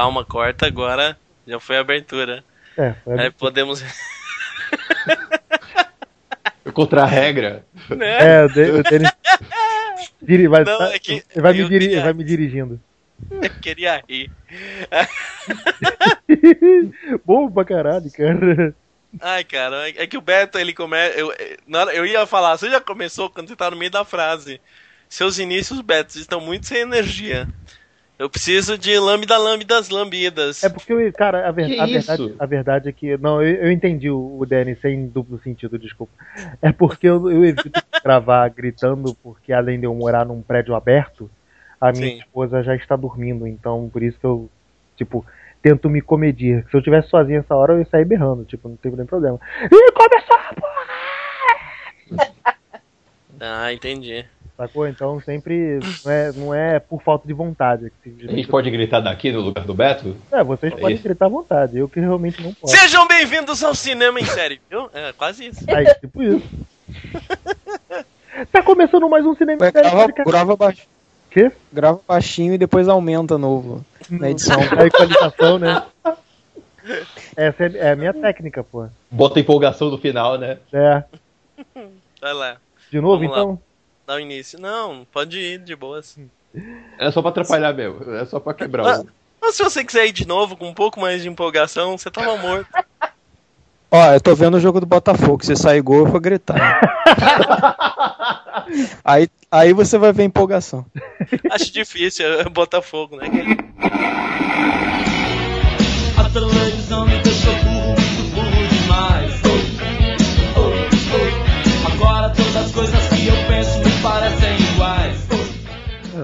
calma, corta agora. Já foi a abertura. É, foi a abertura. Aí podemos. Contra a regra. Né? É, o Denis. vai, Não, é que vai, me diri queria... vai me dirigindo. Eu queria rir. Bom pra caralho, cara. Ai, cara, é que o Beto, ele começa. Eu, eu ia falar, você já começou quando você tá no meio da frase. Seus inícios, Beto, estão muito sem energia. Eu preciso de lambda, lambdas, lambidas. É porque, cara, a, ver, a verdade, a verdade é que. Não, eu, eu entendi o, o Danny sem duplo sentido, desculpa. É porque eu, eu evito gravar gritando, porque além de eu morar num prédio aberto, a minha Sim. esposa já está dormindo. Então, por isso que eu, tipo, tento me comedir. Se eu estivesse sozinho essa hora, eu ia sair berrando, tipo, não tem nem problema. Ih, começou a porra! ah, entendi. Sacou? Então sempre não é, não é por falta de vontade. A gente pode gritar daqui no lugar do Beto? É, vocês é podem isso. gritar à vontade, eu que realmente não posso. Sejam bem-vindos ao cinema em série, viu? É quase isso. É, tipo isso. tá começando mais um cinema em série. Grava, grava baixo. Quê? Grava baixinho e depois aumenta novo na edição. A equalização, né? Essa é, é a minha técnica, pô. Bota empolgação no final, né? É. Vai lá. De novo, Vamos então? Lá dar o início. Não, pode ir de boas. É só pra atrapalhar mesmo. É só pra quebrar ah, o. Mas se você quiser ir de novo com um pouco mais de empolgação, você tava morto. Ó, eu tô vendo o jogo do Botafogo. Se sair gol, eu vou gritar. aí, aí você vai ver empolgação. Acho difícil, é Botafogo, né? A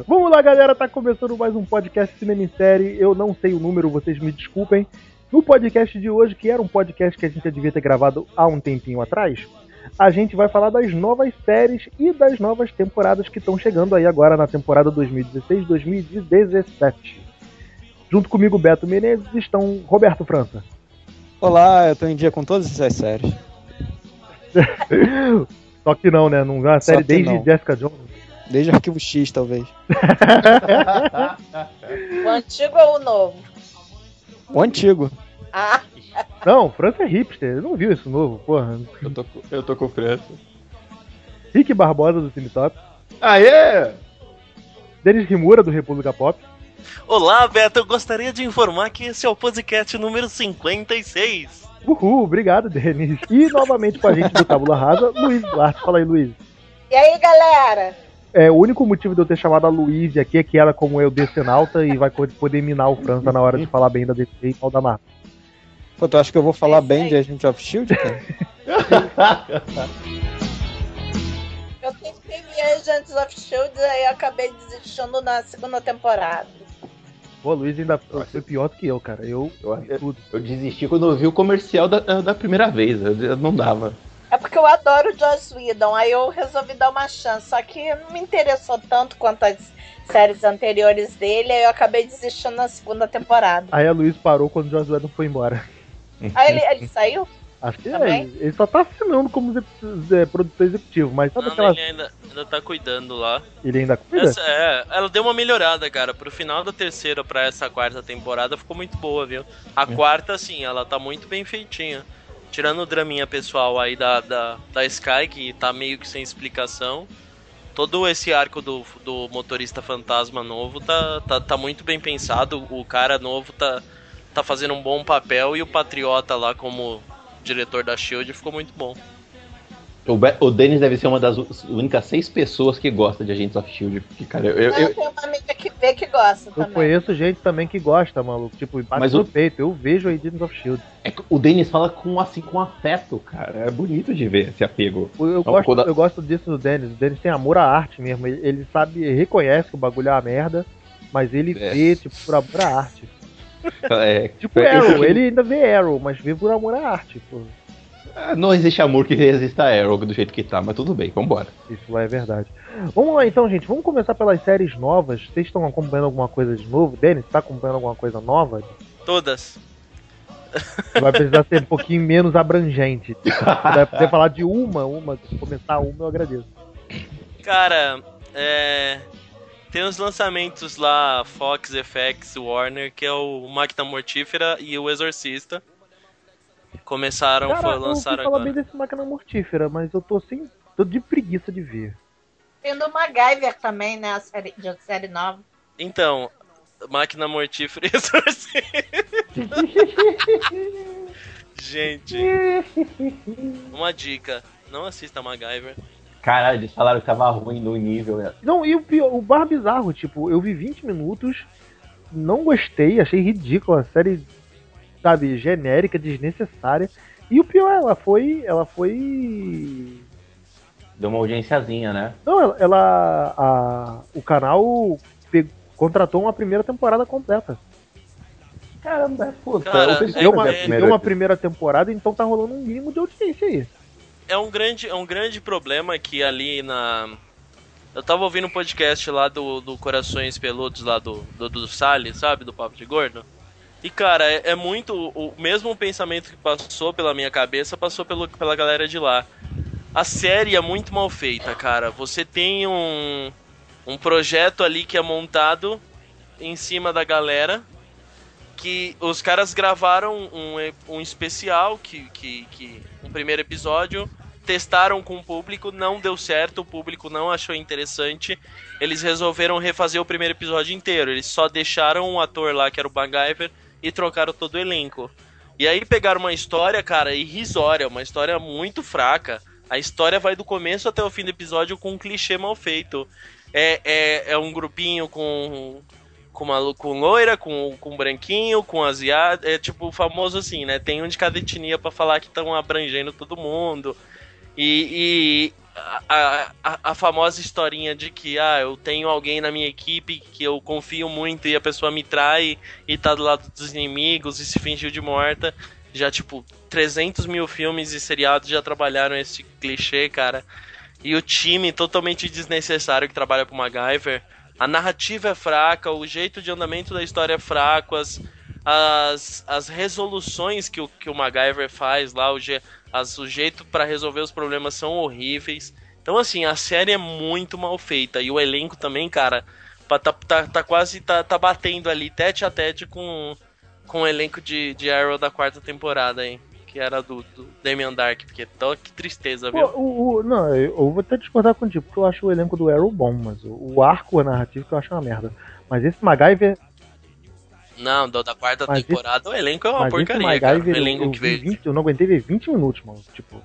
Vamos lá, galera, tá começando mais um podcast Cinema em Série. Eu não sei o número, vocês me desculpem. No podcast de hoje, que era um podcast que a gente já devia ter gravado há um tempinho atrás, a gente vai falar das novas séries e das novas temporadas que estão chegando aí agora na temporada 2016-2017. Junto comigo, Beto Menezes, estão Roberto França. Olá, eu tô em dia com todas essas séries. Só que não, né? Não é uma série desde não. Jessica Jones. Desde Arquivo X, talvez. o antigo ou o novo? O antigo. Ah. Não, França é hipster. Eu não viu isso novo, porra. Eu tô, eu tô com França. Rick Barbosa do Cine Top. Aê! Denis Rimura do República Pop. Olá, Beto. Eu gostaria de informar que esse é o podcast número 56. Uhul, obrigado, Denis. E novamente com a gente do Tábula Rasa, Luiz Duarte. Fala aí, Luiz. E aí, galera? É, o único motivo de eu ter chamado a Luiz aqui é que ela, como eu, decenalta e vai poder minar o França na hora de falar bem da DC e mal da Marvel. Pô, tu acha que eu vou falar bem de Agent of Shield, cara? eu tentei ver Agents of Shield e acabei desistindo na segunda temporada. Pô, Luiz ainda foi pior do que eu, cara. Eu, eu, eu, eu desisti quando eu vi o comercial da, da primeira vez. Eu, não dava. É porque eu adoro o Joss Whedon, aí eu resolvi dar uma chance. Só que não me interessou tanto quanto as séries anteriores dele, aí eu acabei desistindo na segunda temporada. Aí a Luiz parou quando o Joss Whedon foi embora. Aí ele, ele saiu? Acho que é. Ele só tá assinando como é, produtor executivo, mas sabe não, aquela... ele ainda, ainda tá cuidando lá. Ele ainda cuida? Essa, é, ela deu uma melhorada, cara. Pro final da terceira pra essa quarta temporada ficou muito boa, viu? A é. quarta, sim, ela tá muito bem feitinha. Tirando o draminha pessoal aí da, da, da Sky, que tá meio que sem explicação. Todo esse arco do, do motorista fantasma novo tá, tá, tá muito bem pensado. O cara novo tá, tá fazendo um bom papel e o Patriota lá como diretor da Shield, ficou muito bom. O, o Dennis deve ser uma das únicas seis pessoas que gosta de Agents of Shield. Porque, cara, eu, eu, eu... tenho uma amiga que vê que gosta. Eu também. conheço gente também que gosta, maluco. Tipo, bate Mas no o... peito. Eu vejo Agents of Shield. É, o Dennis fala com assim com afeto, cara. É bonito de ver esse apego. Eu, eu gosto, quando... eu gosto disso do Dennis. O Dennis tem amor à arte mesmo. Ele, ele sabe, reconhece que o bagulho é uma merda, mas ele é. vê, tipo, por amor à arte. É, tipo Arrow, ele ainda vê Arrow, mas vê por amor à arte, pô. Ah, não existe amor que resista a Arrow do jeito que tá, mas tudo bem, vambora. Isso lá é verdade. Vamos lá então, gente. Vamos começar pelas séries novas. Vocês estão acompanhando alguma coisa de novo? Denis, tá acompanhando alguma coisa nova? Todas. Vai precisar ser um pouquinho menos abrangente. Vai poder falar de uma, uma. Se começar uma, eu agradeço. Cara, é. Tem os lançamentos lá, Fox, FX, Warner, que é o Máquina Mortífera e o Exorcista. Começaram, Cara, foi, eu lançaram falar agora. bem desse máquina mortífera, mas eu tô sem. tô de preguiça de ver. Tem do MacGyver também, né? A série, de série nova. Então, Máquina Mortífera e. Gente, uma dica. Não assista MacGyver. Caralho, eles falaram que tava ruim no nível. né? Não, e o pior, o bar bizarro, tipo, eu vi 20 minutos, não gostei, achei ridícula, a série, sabe, genérica, desnecessária. E o pior, ela foi. Ela foi. Deu uma audiênciazinha, né? Não, ela. ela- a, o canal pe- contratou uma primeira temporada completa. Caramba, puta. Cara, eu pensei é Deu uma, é- deu primeira uma primeira temporada, então tá rolando um mínimo de audiência aí. É um grande, é um grande problema que ali na. Eu tava ouvindo um podcast lá do, do Corações Peludos, lá do, do, do Salles, sabe? Do Papo de Gordo. E, cara, é, é muito. O mesmo pensamento que passou pela minha cabeça passou pelo, pela galera de lá. A série é muito mal feita, cara. Você tem um, um projeto ali que é montado em cima da galera. Que os caras gravaram um, um especial, que, que, que um primeiro episódio, testaram com o público, não deu certo, o público não achou interessante. Eles resolveram refazer o primeiro episódio inteiro. Eles só deixaram um ator lá, que era o MacGyver, e trocaram todo o elenco. E aí pegaram uma história, cara, irrisória, uma história muito fraca. A história vai do começo até o fim do episódio com um clichê mal feito. É, é, é um grupinho com com, uma, com loira, com, com branquinho, com asiático. É tipo famoso assim, né? Tem um de cada etnia pra falar que estão abrangendo todo mundo. E a, a, a famosa historinha de que ah, eu tenho alguém na minha equipe que eu confio muito e a pessoa me trai e tá do lado dos inimigos e se fingiu de morta. Já, tipo, 300 mil filmes e seriados já trabalharam esse clichê, cara. E o time totalmente desnecessário que trabalha pro MacGyver. A narrativa é fraca, o jeito de andamento da história é fraco, as, as, as resoluções que o, que o MacGyver faz lá, o, as, o jeito para resolver os problemas são horríveis. Então, assim, a série é muito mal feita. E o elenco também, cara, tá, tá, tá quase tá, tá batendo ali tete a tete com, com o elenco de, de Arrow da quarta temporada, hein? Que era do, do Damian Dark, porque tô, que tristeza, viu? o, o- não, eu vou até discordar contigo, porque eu acho o elenco do Arrow bom, mas o, o arco narrativo que eu acho uma merda. Mas esse MacGyver, Não, da quarta Mas esse- temporada o elenco é uma esse porcaria, cara. O eu, elenco eu, que veio. 20 eu não aguentei ver 20 minutos, mano. Tipo,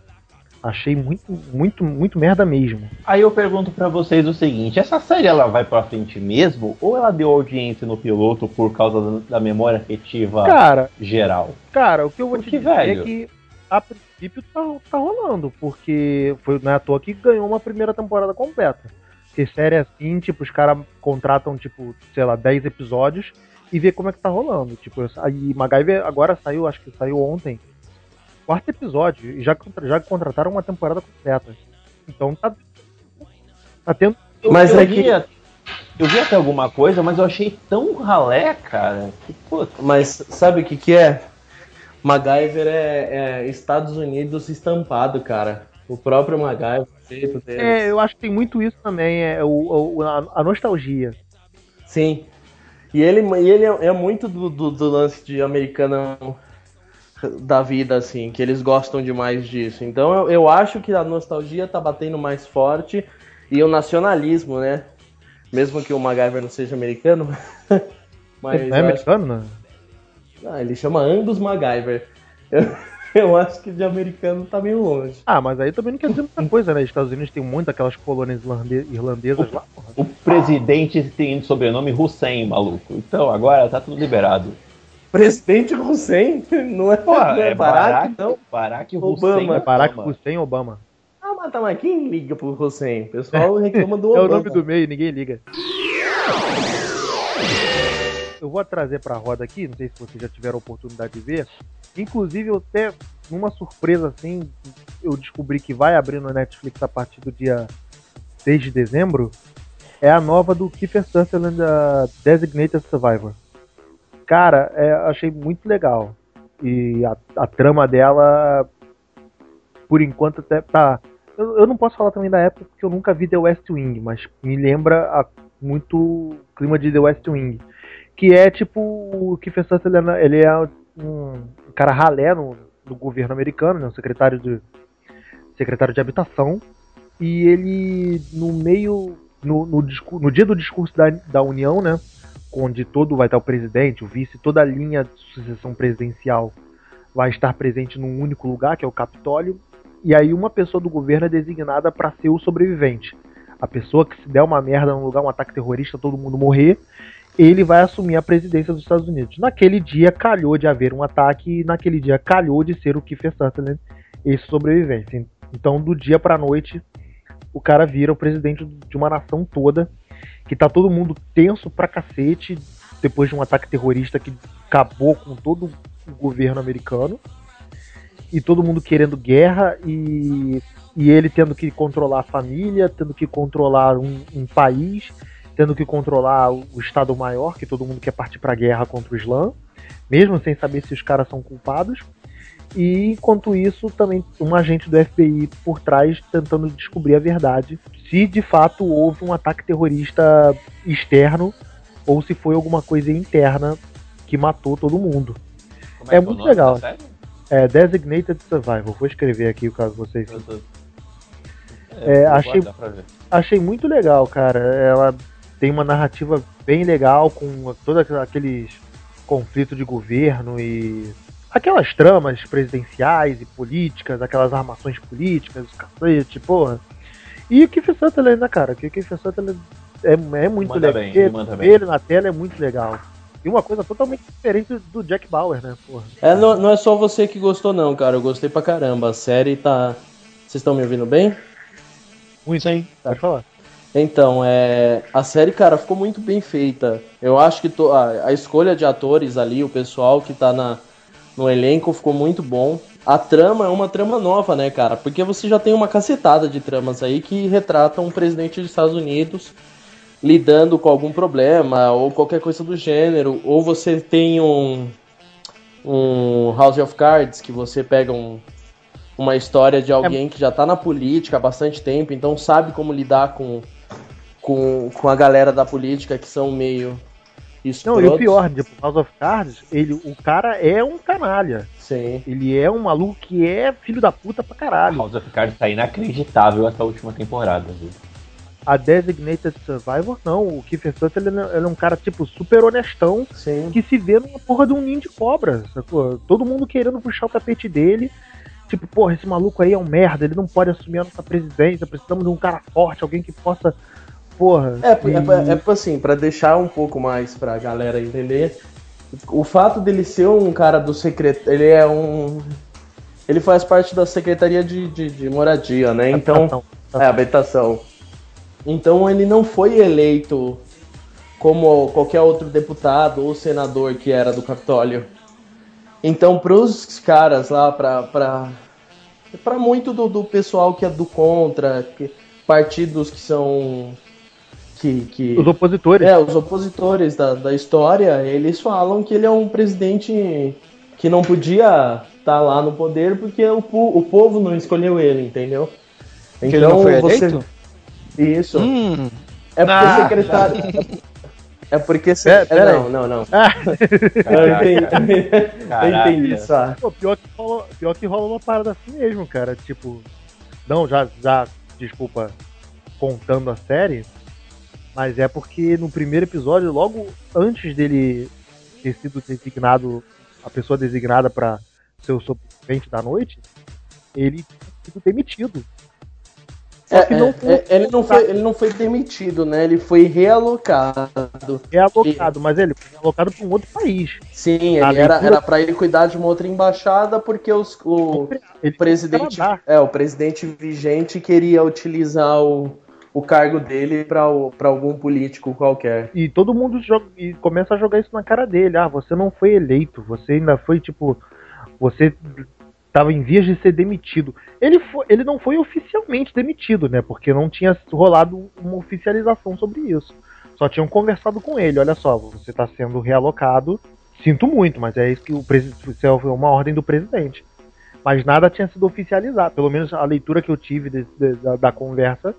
achei muito, muito, muito merda mesmo. Aí eu pergunto pra vocês o seguinte: essa série ela vai pra frente mesmo? Ou ela deu audiência no piloto por causa da- da memória afetiva Cara, geral? Cara, o que eu vou Porque, te dizer velho- é que a princípio tá, tá rolando, porque foi não é à toa que ganhou uma primeira temporada completa. Porque série assim, tipo, os caras contratam, tipo, sei lá, 10 episódios e vê como é que tá rolando. Tipo, aí MacGyver agora saiu, acho que saiu ontem, quarto episódio, e já, já contrataram uma temporada completa. Então tá. Tá tendo. Mas eu, é vi, que- eu vi até alguma coisa, mas eu achei tão ralé, cara. Que, puta, Mas sabe o que que é? MacGyver é, é Estados Unidos estampado, cara. O próprio MacGyver, o. É, eu acho que tem muito isso também, é o, o- a, a nostalgia. Sim. E ele, e ele é, é muito do, do, do lance de americano da vida, assim, que eles gostam demais disso. Então eu, eu acho que a nostalgia tá batendo mais forte e o nacionalismo, né? Mesmo que o MacGyver não seja americano. mas é acho- americano, né? Ah, ele chama Angus MacGyver. Eu, eu acho que de americano tá meio longe. Ah, mas aí também não quer dizer muita coisa, né? Estados Unidos tem muito aquelas colônias irlande- irlandesas lá. porra. o presidente tem sobrenome Hussein, maluco. Então agora tá tudo liberado. Presidente Hussein? Não é, Porra, não é é Barack, Barack, não? Barack Obama. Hussein. É Barack Obama. Hussein Obama. Ah, mas tá, mas quem liga pro Hussein? O pessoal reclama do É o Obama. nome do meio, ninguém liga. Eu vou trazer pra roda aqui, não sei se vocês já tiveram a oportunidade de ver. Inclusive, eu até, numa surpresa assim, eu descobri que vai abrir no Netflix a partir do dia 6 de dezembro. É a nova do Kiefer Sutherland, a Designated Survivor. Cara, é, achei muito legal. E a, a trama dela, por enquanto, até tá. Eu, eu não posso falar também da época porque eu nunca vi The West Wing, mas me lembra a muito clima de The West Wing. Que é tipo. O Kiefer Sutherland, ele é um cara ralé no, no governo americano, né? Um secretário de, secretário de habitação. E ele, no meio. No, no, no dia do discurso da, da União, né? Onde todo vai estar o presidente, o vice, toda a linha de sucessão presidencial vai estar presente num único lugar, que é o Capitólio. E aí uma pessoa do governo é designada para ser o sobrevivente. A pessoa que se der uma merda num lugar, um ataque terrorista, todo mundo morrer, ele vai assumir a presidência dos Estados Unidos. Naquele dia calhou de haver um ataque e naquele dia calhou de ser o Kiefer Sutherland esse sobrevivente. Então, do dia para noite, o cara vira o presidente de uma nação toda, que tá todo mundo tenso pra cacete depois de um ataque terrorista que acabou com todo o governo americano e todo mundo querendo guerra e, e ele tendo que controlar a família, tendo que controlar um, um país, tendo que controlar o, Estado Maior, que todo mundo quer partir para guerra contra o Islã, mesmo sem saber se os caras são culpados. E enquanto isso, também um agente do FBI por trás tentando descobrir a verdade, se de fato houve um ataque terrorista externo ou se foi alguma coisa interna que matou todo mundo. É, é muito legal. É Designated Survival. Vou escrever aqui o caso vocês. É, achei, achei muito legal, cara. Ela tem uma narrativa bem legal com todos aqueles conflitos de governo e aquelas tramas presidenciais e políticas, aquelas armações políticas, cacete, porra. E o Kiefer Sutherland, né, cara? O Kiefer Sutherland é, é muito legal. Bem, ele, ele na tela é muito legal. E uma coisa totalmente diferente do Jack Bauer, né, porra. É, não, não é só você que gostou, não, cara. Eu gostei pra caramba. A série tá. Vocês estão me ouvindo bem? Muito, sim. Tá. Pode falar. Então, é, a série, cara, ficou muito bem feita. Eu acho que to, a, a, escolha de atores ali, o pessoal que tá na, no elenco ficou muito bom. A trama é uma trama nova, né, cara? Porque você já tem uma cacetada de tramas aí que retratam um presidente dos Estados Unidos lidando com algum problema ou qualquer coisa do gênero, ou você tem um, um House of Cards que você pega um, uma história de alguém é. que já está na política há bastante tempo, então sabe como lidar com, com, com a galera da política que são meio Não, e o pior, tipo, House of Cards, ele, o cara é um canalha. Sim. Ele é um maluco que é filho da puta pra caralho. House of Cards tá inacreditável essa última temporada, viu? A Designated Survivor, não. O Kiefer Sutherland ele, ele é um cara, tipo, super honestão Sim. que se vê numa porra de um ninho de cobra, sacou? Todo mundo querendo puxar o tapete dele. Tipo, porra, esse maluco aí é um merda, ele não pode assumir a nossa presidência, precisamos de um cara forte, alguém que possa. Porra. É, e... é, é, é assim, para deixar um pouco mais pra galera entender, o fato dele ser um cara do secreto. Ele é um. Ele faz parte da Secretaria de, de, de Moradia, né? Então. Habitação. É, habitação. Então ele não foi eleito como qualquer outro deputado ou senador que era do Capitólio. Então, para os caras lá, para para muito do, do, pessoal que é do contra, que, partidos que são que, que, os opositores. É, os opositores da, da história, eles falam que ele é um presidente que não podia estar tá lá no poder porque o, o povo não escolheu ele, entendeu? Então, você isso. Hum. É porque ah. secretário. É porque. Se... É, é, não, não, não. Ah. Eu entendi, eu entendi isso. Pô, pior, que rola, pior que rola uma parada assim mesmo, cara. Tipo. Não, já, já, desculpa, contando a série. Mas é porque no primeiro episódio, logo antes dele ter sido designado, a pessoa designada para ser o sobrevivente da noite, ele sido demitido. É, não é, ele, não foi, ele não foi demitido, né? Ele foi realocado. Realocado, e... mas ele foi realocado para um outro país. Sim, ele era, era para ele cuidar de uma outra embaixada porque os, o, o presidente, é, o presidente vigente queria utilizar o, o cargo dele para algum político qualquer. E todo mundo joga, e começa a jogar isso na cara dele. Ah, você não foi eleito, você ainda foi tipo. Você estava em vias de ser demitido. Ele, foi, ele não foi oficialmente demitido, né? Porque não tinha rolado uma oficialização sobre isso. Só tinham conversado com ele. Olha só, você está sendo realocado. Sinto muito, mas é isso que o presidente. é uma ordem do presidente. Mas nada tinha sido oficializado. Pelo menos a leitura que eu tive de, de, da, da, conversa.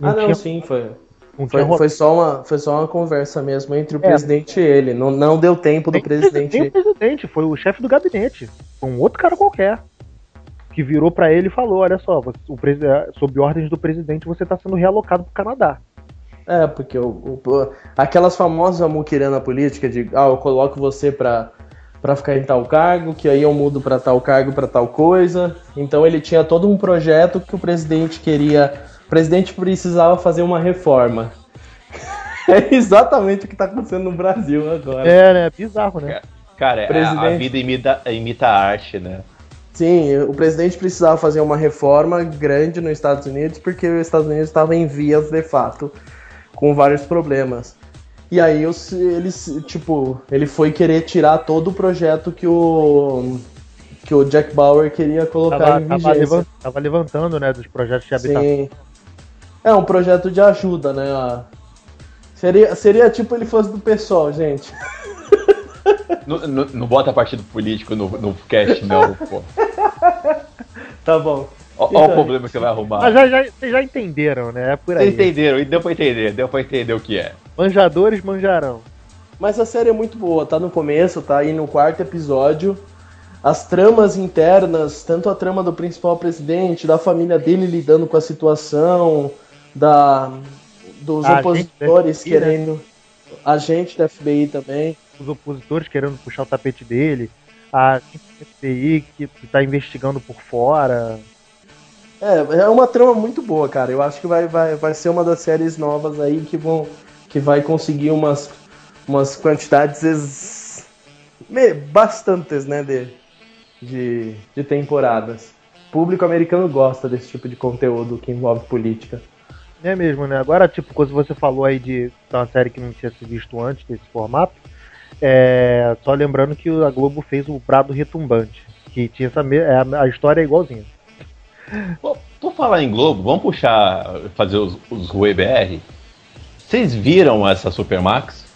Não ah, não, tinha... sim, foi. Foi, foi, só uma, foi só uma conversa mesmo entre o é. presidente e ele. Não, não deu tempo do presidente. Nem o presidente, foi o chefe do gabinete. Foi um outro cara qualquer. Que virou para ele e falou: Olha só, o sob ordens do presidente, você tá sendo realocado pro Canadá. É, porque o, o, aquelas famosas muquirana política de ah, eu coloco você pra, pra ficar em tal cargo, que aí eu mudo para tal cargo para tal coisa. Então ele tinha todo um projeto que o presidente queria o presidente precisava fazer uma reforma. É exatamente o que está acontecendo no Brasil agora. É, né? Bizarro, né? Cara, presidente... a vida imita, imita a arte, né? Sim, o presidente precisava fazer uma reforma grande nos Estados Unidos porque os Estados Unidos estavam em vias de fato com vários problemas. E aí ele, tipo, ele foi querer tirar todo o projeto que o que o Jack Bauer queria colocar tava, em vigência. Tava levantando, né, dos projetos de habitação. Sim. É um projeto de ajuda, né? Seria, seria tipo ele fosse do pessoal, gente. Não, não, não bota partido político no, no cast, não, pô. Tá bom. Olha então, o problema que você vai arrumar. Mas já, já, vocês já entenderam, né? É por aí. Vocês entenderam, e deu pra entender, deu pra entender o que é. Manjadores manjarão. Mas a série é muito boa, tá no começo, tá aí no quarto episódio. As tramas internas, tanto a trama do principal presidente, da família dele lidando com a situação, da dos a opositores FBI, né? querendo. Né? Agente da FBI também. Os opositores querendo puxar o tapete dele. A FBI que está investigando por fora. É, é uma trama muito boa, cara. Eu acho que vai, vai, vai ser uma das séries novas aí que vão que vai conseguir umas, umas quantidades ex... bastantes, né, de, de, de temporadas. O público americano gosta desse tipo de conteúdo que envolve política. É mesmo, né? Agora, tipo, quando você falou aí de uma série que não tinha se visto antes desse formato, é... só lembrando que a Globo fez o Prado Retumbante, que tinha essa me... É, a história é igualzinha. por falar em Globo, vamos puxar, fazer os, os Rue BR? Vocês viram essa Supermax?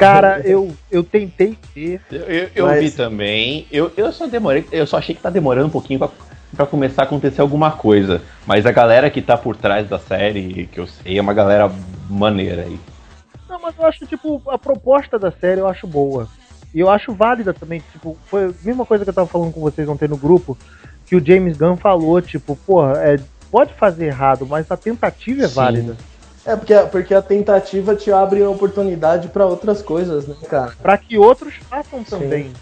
Cara, eu, eu tentei ver. Eu, eu, eu mas... vi também. Eu, eu só demorei, eu só achei que tá demorando um pouquinho pra para começar a acontecer alguma coisa. Mas a galera que tá por trás da série, que eu sei, é uma galera maneira aí. Não, mas eu acho, tipo, a proposta da série eu acho boa. E eu acho válida também, tipo, foi a mesma coisa que eu tava falando com vocês ontem no grupo, que o James Gunn falou, tipo, porra, é, pode fazer errado, mas a tentativa é Sim. válida. É, porque, porque a tentativa te abre oportunidade para outras coisas, né, cara? Pra que outros façam também.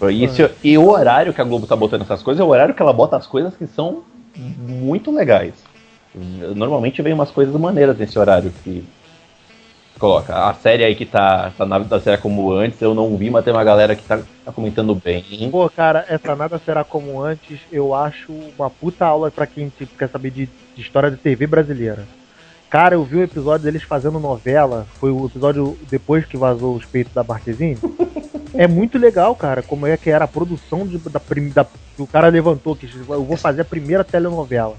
Sim. Isso, e o horário que a Globo tá botando essas coisas é o horário que ela bota as coisas que são muito legais. Normalmente vem umas coisas maneiras nesse horário que coloca. A série aí que tá, tá nada será como antes, eu não vi, mas tem uma galera que tá, tá, comentando bem. Pô, cara, essa nada será como antes, eu acho uma puta aula para quem tipo, quer saber de, de história de TV brasileira. Cara, eu vi o um episódio deles fazendo novela. Foi o episódio depois que vazou os peitos da Marquezine. é muito legal, cara, como é que era a produção de, da, da, o cara levantou que eu vou fazer a primeira telenovela.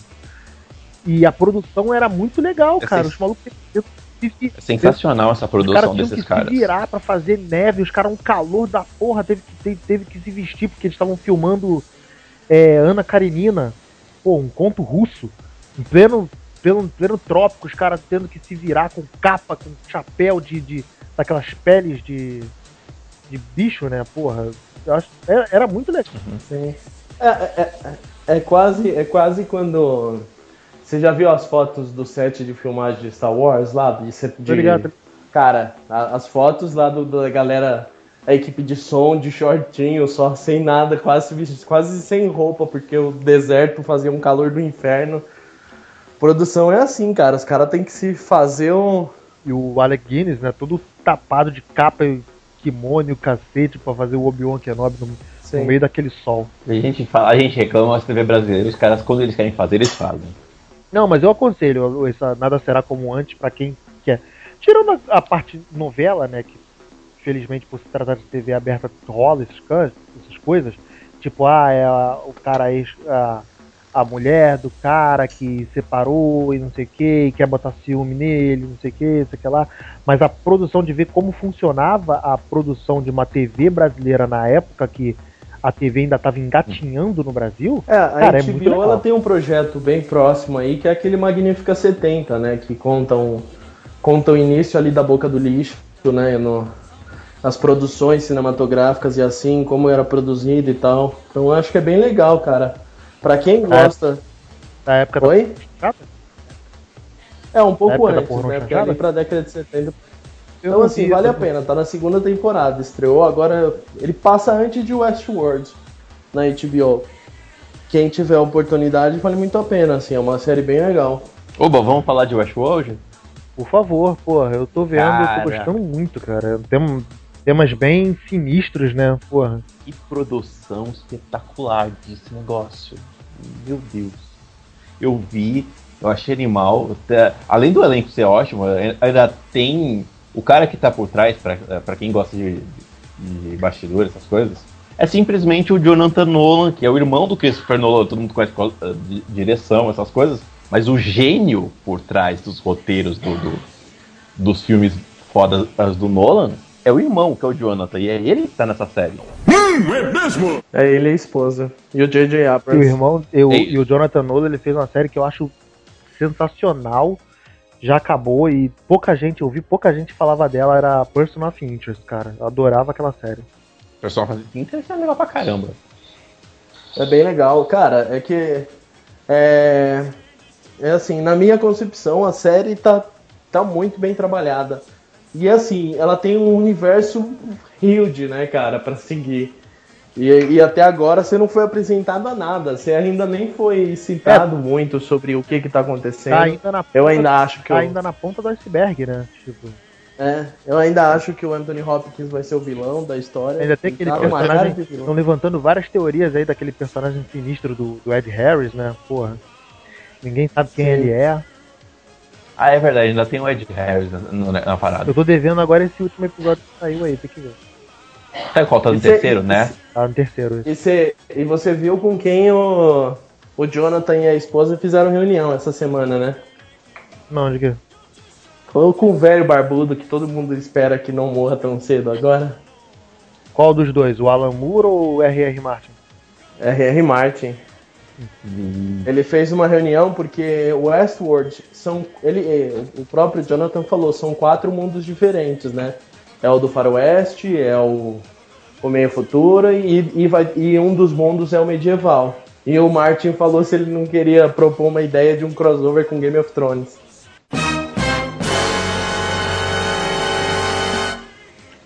E a produção era muito legal, é cara. Os malucos é sensacional essa produção os desses que caras. Se virar para fazer neve, os caras um calor da porra, teve que, teve, teve que se vestir porque eles estavam filmando é, Ana Karenina, pô, um conto russo, em pleno, pleno, pleno trópico, os caras tendo que se virar com capa, com chapéu de, de daquelas peles de de bicho, né? Porra, eu acho, era, era muito legal. Uhum. Sim. É, é, é, é, quase, é quase quando. Você já viu as fotos do set de filmagem de Star Wars lá? De, de, Obrigado. Cara, as fotos lá do, da galera, a equipe de som, de shortinho, só sem nada, quase, quase sem roupa, porque o deserto fazia um calor do inferno. Produção é assim, cara. Os caras têm que se fazer um. E o Alec Guinness, né? Todo tapado de capa e kimono e o cacete pra fazer o Obi-Wan Kenobi no, no, meio daquele sol. A gente, fala, a gente reclama, mas TV brasileira, os caras, quando eles querem fazer, eles fazem. Não, mas eu aconselho, essa Nada Será Como Antes, para quem quer. Tirando a, a, parte novela, né, que felizmente por se tratar de TV aberta rola esses, essas coisas, tipo, ah, é a, o cara ex, a, a mulher do cara que separou e não sei o que, quer botar ciúme nele, não sei o que, sei que lá. Mas a produção de ver como funcionava a produção de uma TV brasileira na época que a TV ainda tava engatinhando no Brasil. É, a Cara, é HBO legal. ela tem um projeto bem próximo aí, que é aquele Magnífica 70, né? Que contam conta o início ali da boca do lixo, né? No, as produções cinematográficas e assim, como era produzido e tal. Então eu acho que é bem legal, cara. Pra quem gosta. Na época da Oi? É, um pouco antes, né? Porque ali pra década de 70 Eu Então, assim, vale a pena. Tá na segunda temporada. Estreou agora. Ele passa antes de Westworld na HBO. Quem tiver a oportunidade, vale muito a pena. Assim, é uma série bem legal. Oba, vamos falar de Westworld? Por favor, porra, eu tô vendo, eu tô gostando muito, cara. Tem temas bem sinistros, né? Porra. Que produção espetacular desse negócio. Meu Deus. Eu vi, eu achei animal. Além do elenco ser ótimo, ainda tem o cara que tá por trás, pra, pra quem gosta de, de bastidores, essas coisas. É simplesmente o Jonathan Nolan, que é o irmão do Christopher Nolan, todo mundo conhece causa de direção, essas coisas. Mas o gênio por trás dos roteiros do, do- dos filmes fodas do Nolan é o irmão, que é o Jonathan. E é ele que tá nessa série. É ele e a esposa. E o J.J. E o Abrams. irmão, eu, Ei. e o Jonathan Nolan, ele fez uma série que eu acho sensacional. Já acabou e pouca gente, eu vi pouca gente falava dela, era Person of Interest, cara. Eu adorava aquela série. O pessoal faz interesse é legal pra caramba. É bem legal. Cara, é que. É. É assim, na minha concepção, a série tá, tá muito bem trabalhada. E assim, ela tem um universo huge, né, cara, pra seguir. E, e até agora você não foi apresentado a nada. Você ainda nem foi citado muito sobre o que que tá acontecendo. Tá ainda na Eu ainda acho que tá eu- ainda na ponta do iceberg, né? Tipo, É, eu ainda acho que o Anthony Hopkins vai ser o vilão da história. ainda tem aquele Tá personagem. Estão levantando várias teorias aí daquele personagem sinistro do, do Ed Harris, né? Porra. Ninguém sabe quem Sim. ele é. Ah, é verdade, ainda tem o Ed Harris na, na- na parada. Eu tô devendo agora esse último episódio que saiu aí, tem que ver. Sabe qual tá no Esse- terceiro, né? Tá no terceiro. E você, e você viu com quem o, o Jonathan e a esposa fizeram reunião essa semana, né? Não, de quê? Foi com o velho barbudo que todo mundo espera que não morra tão cedo agora. Qual dos dois? O Alan Moore ou o R.R. Martin? R.R. Martin. Ele fez uma reunião porque o Westworld são. Ele, eh, o próprio Jonathan falou, são quatro mundos diferentes, né? É o do Faroeste, é o, o meio futuro e, e, vai, e um dos mundos é o medieval. E o Martin falou se ele não queria propor uma ideia de um crossover com Game of Thrones.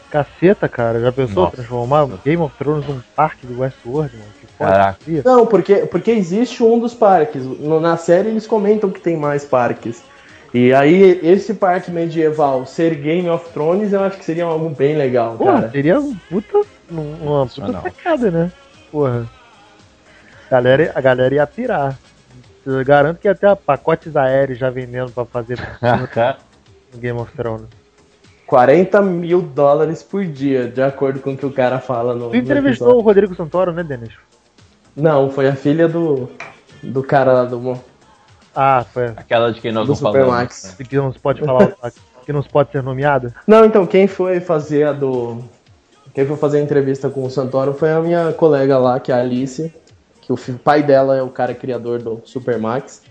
Caceta, cara. Já pensou Nossa. transformar Game of Thrones num parque do Westworld, mano? Que foda Caraca. seria. Não, porque, porque existe um dos parques. No- Na série eles comentam que tem mais parques. E aí, esse parque medieval ser Game of Thrones, eu acho que seria algo bem legal, Porra, cara. seria um puta, um- uma puta sacada, né? Porra. Galera, a galera ia pirar. Eu garanto que ia ter pacotes aéreos já vendendo pra fazer no Game of Thrones. 40 mil dólares por dia, de acordo com o que o cara fala no. Tu no entrevistou episódio. o Rodrigo Santoro, né, Denis? Não, foi a filha do. Do cara lá do. Ah, foi. Aquela de quem nós Do não falamos. Supermax. né? Que não se pode falar, que não se pode ser nomeada. Não, então, quem foi fazer a do. Quem foi fazer a entrevista com o Santoro foi a minha colega lá, que é a Alice, que o pai dela é o cara criador do Supermax.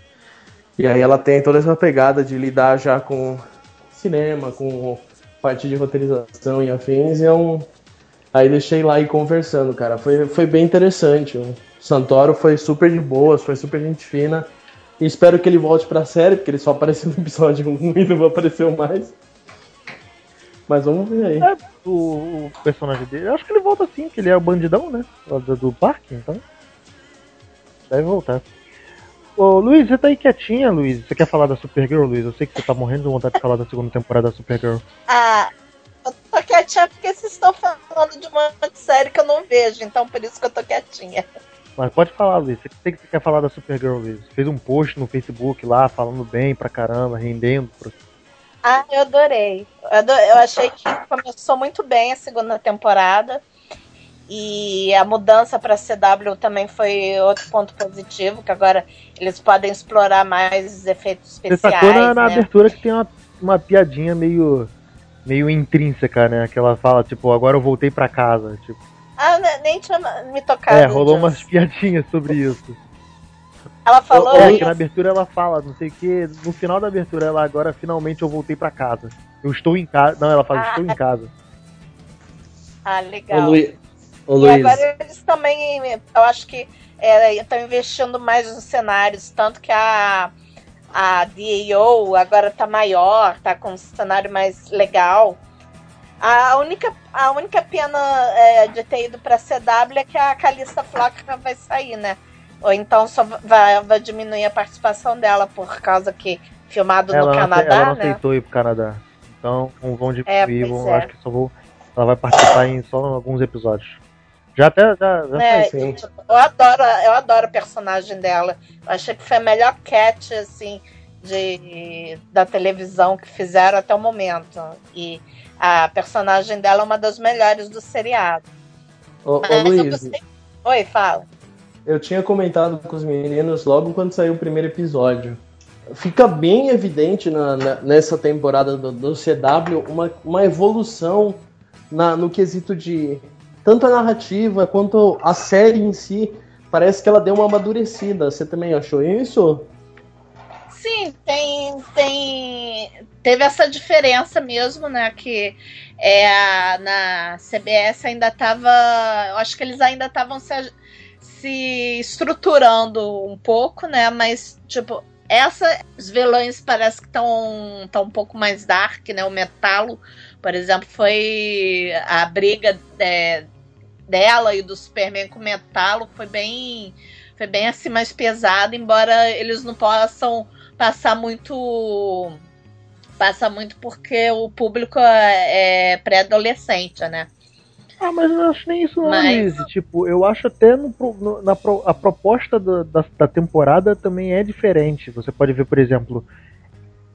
E aí ela tem toda essa pegada de lidar já com cinema, com parte de roteirização e afins, e um. Aí deixei lá e conversando, cara. Foi, foi bem interessante. O Santoro foi super de boas, foi super gente fina. E espero que ele volte pra série, porque ele só apareceu no episódio 1 e não apareceu mais. Mas vamos ver aí. É, o, o personagem dele. Eu acho que ele volta sim, que ele é o bandidão, né? Do, do parque, então. Deve voltar. Ô, Luiz, você tá aí quietinha, Luiz. Você quer falar da Supergirl, Luiz? Eu sei que você tá morrendo de vontade de falar da segunda temporada da Supergirl. Ah, eu tô quietinha porque vocês estão falando de uma série que eu não vejo, então por isso que eu tô quietinha. Mas pode falar, Luiz. Você sei que você quer falar da Supergirl, Luiz. Fez um post no Facebook lá, falando bem pra caramba, rendendo. pro- Ah, eu adorei. Eu, ado- eu achei que começou muito bem a segunda temporada. E a mudança para CW também foi outro ponto positivo, que agora eles podem explorar mais os efeitos Você especiais. sacou na, na né? abertura que tem uma, uma piadinha meio, meio intrínseca, né? Que ela fala, tipo, agora eu voltei pra casa. Tipo, Ah, ne- nem tinha me tocado. É, rolou disso. umas piadinhas sobre isso. Ela falou É, isso. que na abertura ela fala, não sei o que. No final da abertura, ela agora finalmente eu voltei pra casa. Eu estou em casa. Não, ela fala, Ah. estou em casa. Ah, Ô, legal. Ô, E agora eles também, eu acho que estão investindo mais nos cenários, tanto que a, a DAO agora tá maior, tá com um cenário mais legal. A única, a única pena é, de ter ido pra CW é que a Calista Flocka vai sair, né? Ou então só vai, vai diminuir a participação dela por causa que filmado Ela no não, ace- Canadá, ela não né? aceitou ir pro Canadá. Então não vão É, diminuir, pois vão, é. acho que só vou. Ela vai participar em só alguns episódios. Já até. Já, já É, foi. sim. tipo, eu adoro, eu adoro a personagem dela. Eu achei que foi a melhor catch, assim, de, da televisão que fizeram até o momento. E a personagem dela é uma das melhores do seriado. Ô, ô, Mas Luiz, gostei- Oi, fala. eu tinha comentado com os meninos logo quando saiu o primeiro episódio. Fica bem evidente na- na- nessa temporada do, do CW uma, uma evolução na- no quesito de tanto a narrativa quanto a série em si. Parece que ela deu uma amadurecida. Você também achou isso? Sim, tem, tem. Teve essa diferença mesmo, né? Que é, na CBS ainda tava. Eu acho que eles ainda estavam se, se estruturando um pouco, né? Mas, tipo, essa, os vilões parece que estão tão um pouco mais dark, né? O Metalo, por exemplo, foi a briga é, dela e do Superman com o Metalo foi bem. Foi bem assim mais pesado, embora eles não possam passar muito passa muito porque o público é, é pré-adolescente, né? Ah, mas eu não acho nem isso não, Mas-. Tipo, eu acho até no, no- na a proposta do- da, da temporada também é diferente. Você pode ver, por exemplo,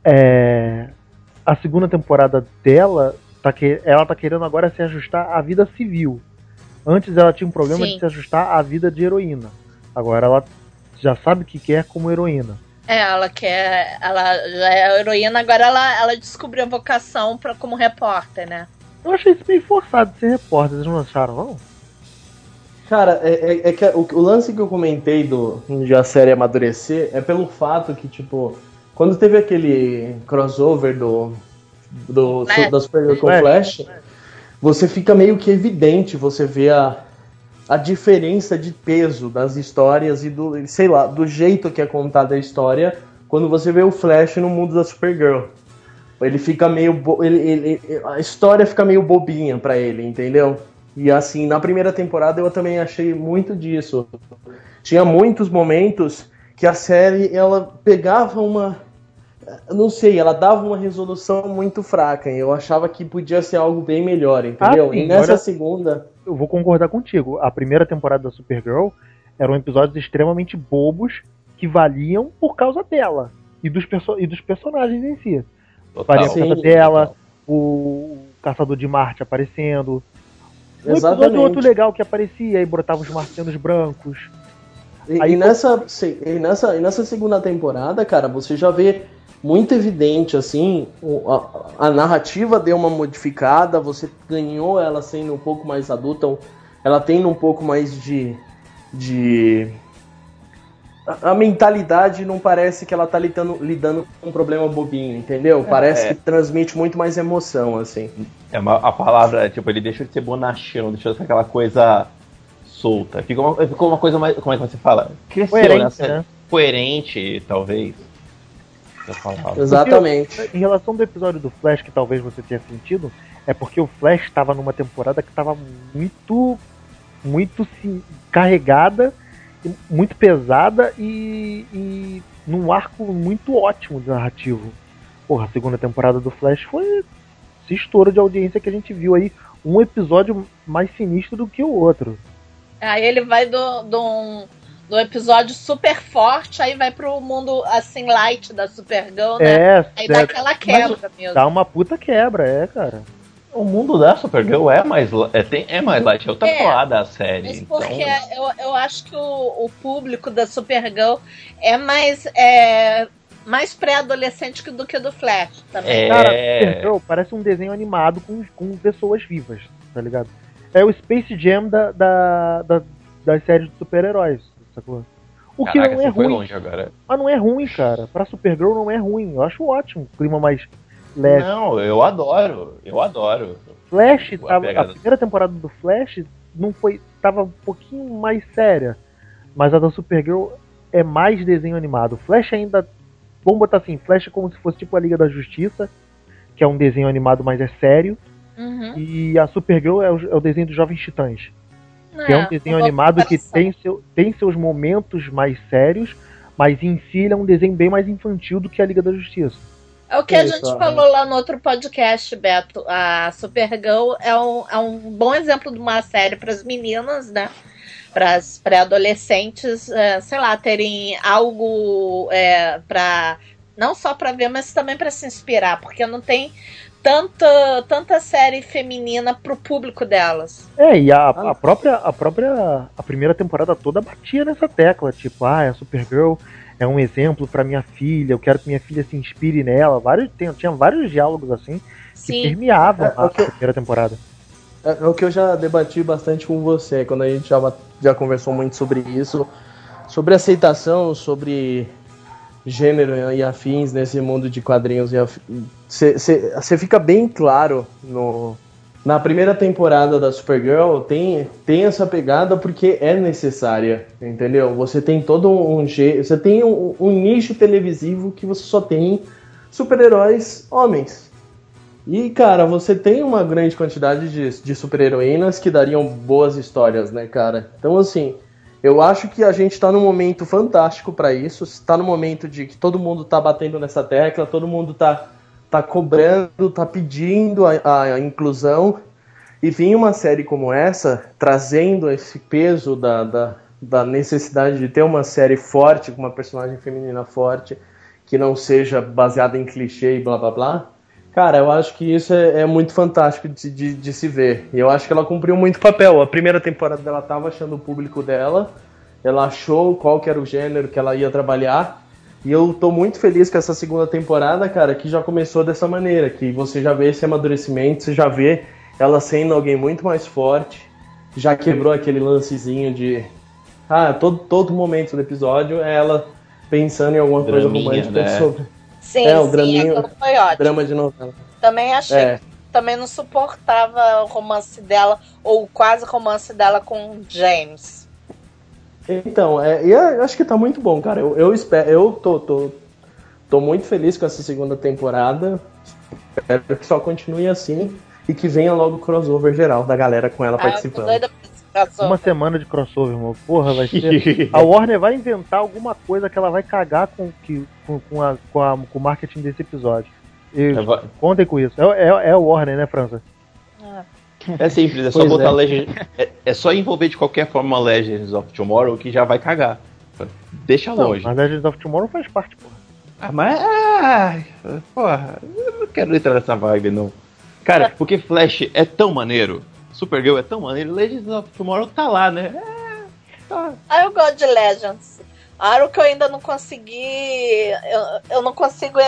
é, a segunda temporada dela, tá que, ela tá querendo agora se ajustar à vida civil. Antes ela tinha um problema Sim. de se ajustar à vida de heroína. Agora ela já sabe o que quer como heroína. É, ela quer. Ela já é a heroína, agora ela, ela descobriu a vocação pra, como repórter, né? Eu achei isso meio forçado de ser repórter, vocês não acharam, não? Cara, é, é- é que o, o lance que eu comentei do de a série amadurecer é pelo fato que, tipo, quando teve aquele crossover do, do Flash. da Supergirl com Flash. Flash, você fica meio que evidente, você vê a, a diferença de peso das histórias e do, sei lá, do jeito que é contada a história quando você vê o Flash no mundo da Supergirl. Ele fica meio. Ele, ele- a história fica meio bobinha pra ele, entendeu? E assim, na primeira temporada eu também achei muito disso. Tinha muitos momentos que a série ela pegava uma. eu Não sei, ela dava uma resolução muito fraca. E eu achava que podia ser algo bem melhor, entendeu? Ah, sim, e nessa agora- segunda. eu vou concordar contigo. A primeira temporada da Supergirl eram episódios extremamente bobos que valiam por causa dela e dos, perso e dos personagens em si. Valia por causa dela, o Caçador de Marte aparecendo. Um episódio Exatamente. ou outro legal que aparecia e brotava os marcianos brancos. E, Aí e nessa, se- e nessa, e nessa segunda temporada, cara, você já vê muito evidente, assim, o- a, a narrativa deu uma modificada, você ganhou ela sendo um pouco mais adulta, ela tendo um pouco mais de. de a, a mentalidade não parece que ela tá lidando, lidando com um problema bobinho, entendeu? Parece É. que transmite muito mais emoção, assim. É uma, a palavra, tipo, ele deixa de ser bonachão, deixa de ser aquela coisa solta. Ficou uma, ficou uma coisa mais. Como é que você fala? Cresceu, Coerente, né? Né? Coerente, talvez. Exatamente. Em relação do episódio do Flash, que talvez você tenha sentido, é porque o Flash estava numa temporada que estava muito, muito se- carregada, muito pesada e, e num arco muito ótimo de narrativo. Porra, a segunda temporada do Flash foi esse estouro de audiência que a gente viu aí, um episódio mais sinistro do que o outro. Aí ele vai do, do, do episódio super forte, aí vai pro mundo assim light da Supergirl, né? É, Aí dá é, aquela quebra mesmo. dá uma puta quebra, é, cara. O mundo da Supergirl é mais, é, tem, é mais light, é outra É, colada da série. Mas então, porque eu, eu acho que o, o público da Supergirl é mais, é, mais pré-adolescente que- do que do Flash também. É. Cara, Supergirl parece um desenho animado com, com pessoas vivas, tá ligado? É o Space Jam da, da, da, das séries de super-heróis, sacou? O que Caraca, não é ruim. Mas não é ruim, cara. Pra Supergirl não é ruim. Eu acho ótimo. o Clima mais leve. Não, eu adoro. Eu adoro. Flash, A tava, a primeira temporada do Flash não foi. tava um pouquinho mais séria. Mas a da Supergirl é mais desenho animado. Flash ainda. Vamos botar assim, Flash é como se fosse tipo a Liga da Justiça, que é um desenho animado, mas é sério. Uhum. E a Supergirl é o, é o desenho dos Jovens Titãs. Que é um desenho animado que tem, seu, tem seus momentos mais sérios, mas em si ele é um desenho bem mais infantil do que a Liga da Justiça. É o que a Isso, gente falou lá no outro podcast, Beto. A Supergirl é um, é um bom exemplo de uma série para as meninas, né? Para as pré-adolescentes, é, sei lá, terem algo é, para não só para ver, mas também para se inspirar, porque não tem tanta, tanta série feminina pro público delas. É, e a, Ah. a própria a própria a primeira temporada toda batia nessa tecla, tipo, ah, a Supergirl é um exemplo pra minha filha, eu quero que minha filha se inspire nela. Vários, tem, tinha vários diálogos assim que Sim. permeavam É, a o que eu- primeira temporada. É, é o que eu já debati bastante com você, quando a gente já, já conversou muito sobre isso, sobre aceitação, sobre gênero e afins nesse mundo de quadrinhos. Você fica bem claro no, na primeira temporada da Supergirl, tem, tem essa pegada porque é necessária, entendeu? Você tem todo um você tem um, um nicho televisivo que você só tem super-heróis homens. E, cara, você tem uma grande quantidade de, de super-heroínas que dariam boas histórias, né, cara? Então, assim, eu acho que a gente tá num momento fantástico pra isso. Tá no momento de que todo mundo tá batendo nessa tecla, todo mundo tá, tá cobrando, tá pedindo a, a inclusão. E vir uma série como essa, trazendo esse peso da, da, da necessidade de ter uma série forte, com uma personagem feminina forte, que não seja baseada em clichê e blá blá blá. Cara, eu acho que isso é, é muito fantástico de, de, de se ver. E eu acho que ela cumpriu muito papel. A primeira temporada dela tava achando o público dela, ela achou qual que era o gênero que ela ia trabalhar. E eu tô muito feliz com essa segunda temporada, cara, que já começou dessa maneira, que você já vê esse amadurecimento, você já vê ela sendo alguém muito mais forte, já quebrou aquele lancezinho de. Ah, todo, todo momento do episódio é ela pensando em alguma Draminha, coisa romântica né? sobre Sim, É, o draminho- foi ótimo. drama de novela. Também achei É. também não suportava o romance dela, ou quase romance dela com James. Então, é, e eu acho que tá muito bom, cara. Eu, eu espero, eu tô, tô, tô muito feliz com essa segunda temporada. Espero que só continue assim e que venha logo o crossover geral da galera com ela Ah, eu tô participando. doida. Uma semana de crossover, irmão. Porra, vai ser. A Warner vai inventar alguma coisa que ela vai cagar com, que, com, com, a, com, a- com o marketing desse episódio. E É, contem com isso. É, é, é o Warner, né, França? Ah, É simples, é só Pois botar é. Legend. É, é só envolver de qualquer forma Legends of Tomorrow que já vai cagar. Deixa Não, longe. mas Legends of Tomorrow faz parte, porra. Ah, mas. Ah, porra, eu não quero entrar nessa vibe, não. Cara, porque Flash é tão maneiro, Supergirl é tão maneiro, Legends of Tomorrow tá lá, né? É, tá. Ah, eu gosto de Legends. Claro que eu ainda não consegui. Eu, eu não consigo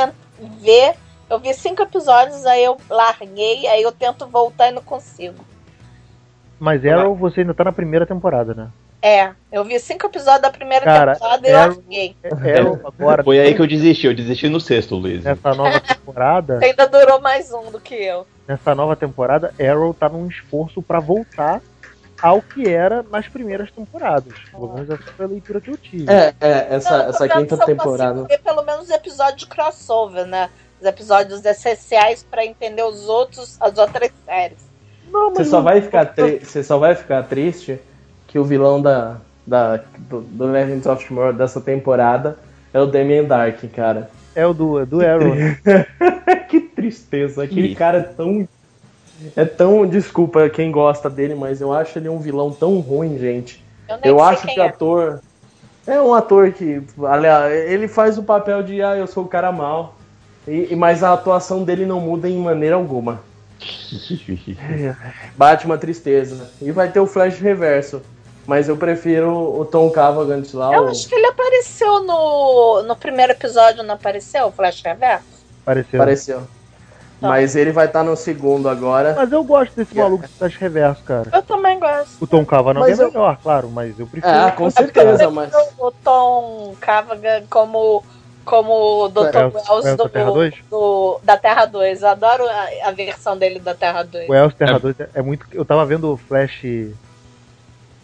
ver. Eu vi cinco episódios, aí eu larguei, aí eu tento voltar e não consigo. Mas Arrow você ainda tá na primeira temporada, né? É, eu vi cinco episódios da primeira Cara, temporada e eu Arrow- larguei. É, Arrow agora, Foi aí que eu desisti, eu desisti no sexto, Luiz. nessa nova temporada, Ainda durou mais um do que eu. nessa nova temporada, Arrow tá num esforço pra voltar ao que era nas primeiras temporadas. Pelo menos essa foi a leitura que eu tive. É, é, essa, Não, essa quinta eu temporada. ver pelo menos episódios de crossover, né? Os episódios essenciais pra entender os outros, as outras séries. Não, Você mas só não- vai ficar tri- você só vai ficar triste que o vilão da, da do, do Legends of Tomorrow dessa temporada é o Damien Dark, cara. é o do, é do Arrow. né? que tristeza, aquele Ih. cara é tão é tão, desculpa quem gosta dele, mas eu acho ele um vilão tão ruim, gente. Eu Eu acho que o é. ator é um ator que, aliás, ele faz o papel de ah, eu sou o cara mal. E, e- mas a atuação dele não muda em maneira alguma. Bate uma tristeza. E vai ter o Flash Reverso. Mas eu prefiro o Tom Cavalgant lá. Eu o- acho que ele apareceu no, no primeiro episódio, não apareceu? O Flash Reverso? Apareceu. Apareceu. então. Mas ele vai estar no segundo agora. Mas eu gosto desse maluco de Flash Reverso, cara. Eu também gosto. O Tom Cavanagh Mas é eu- melhor, claro, mas eu prefiro. É, com Eu certeza, mas. O Tom Cavagan como, como o Dr. Wells- Wells Wells do, da Terra 2? do- da Terra 2. Eu adoro a, a versão dele da Terra 2. O Elster Terra 2 é, é muito. Eu tava vendo o Flash.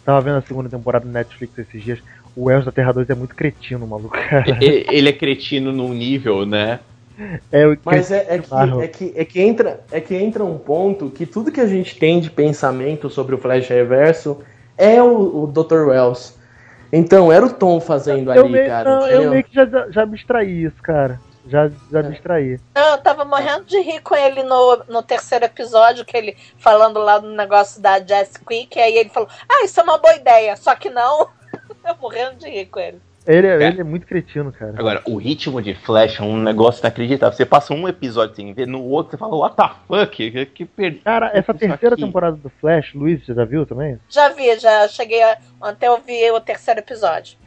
Tava vendo a segunda temporada do Netflix esses dias. O Wells da Terra 2 é muito cretino, maluco. Cara. E- Ele é cretino num nível, né? É, o Mas é, é, que, é, que, é, que entra, é que entra um ponto que tudo que a gente tem de pensamento sobre o Flash Reverso é o, o Dr. Wells. Então, era o Tom fazendo eu ali, meio, cara. não, eu meio que já, já me distraí isso, cara. Já, já É. distraí. Não, eu tava morrendo de rir com ele no, no terceiro episódio, que ele falando lá do negócio da Jess Quick, aí ele falou, ah, isso é uma boa ideia, só que não. eu morrendo de rir com ele. Ele, é- É. ele é muito cretino, cara. Agora, o ritmo de Flash é um negócio inacreditável. Você passa um episódio sem ver, no outro você fala, what the fuck? Que, que perdi. Cara, essa terceira aqui. temporada do Flash, Luiz, você já viu também? Já vi, já cheguei a, até ouvir o terceiro episódio.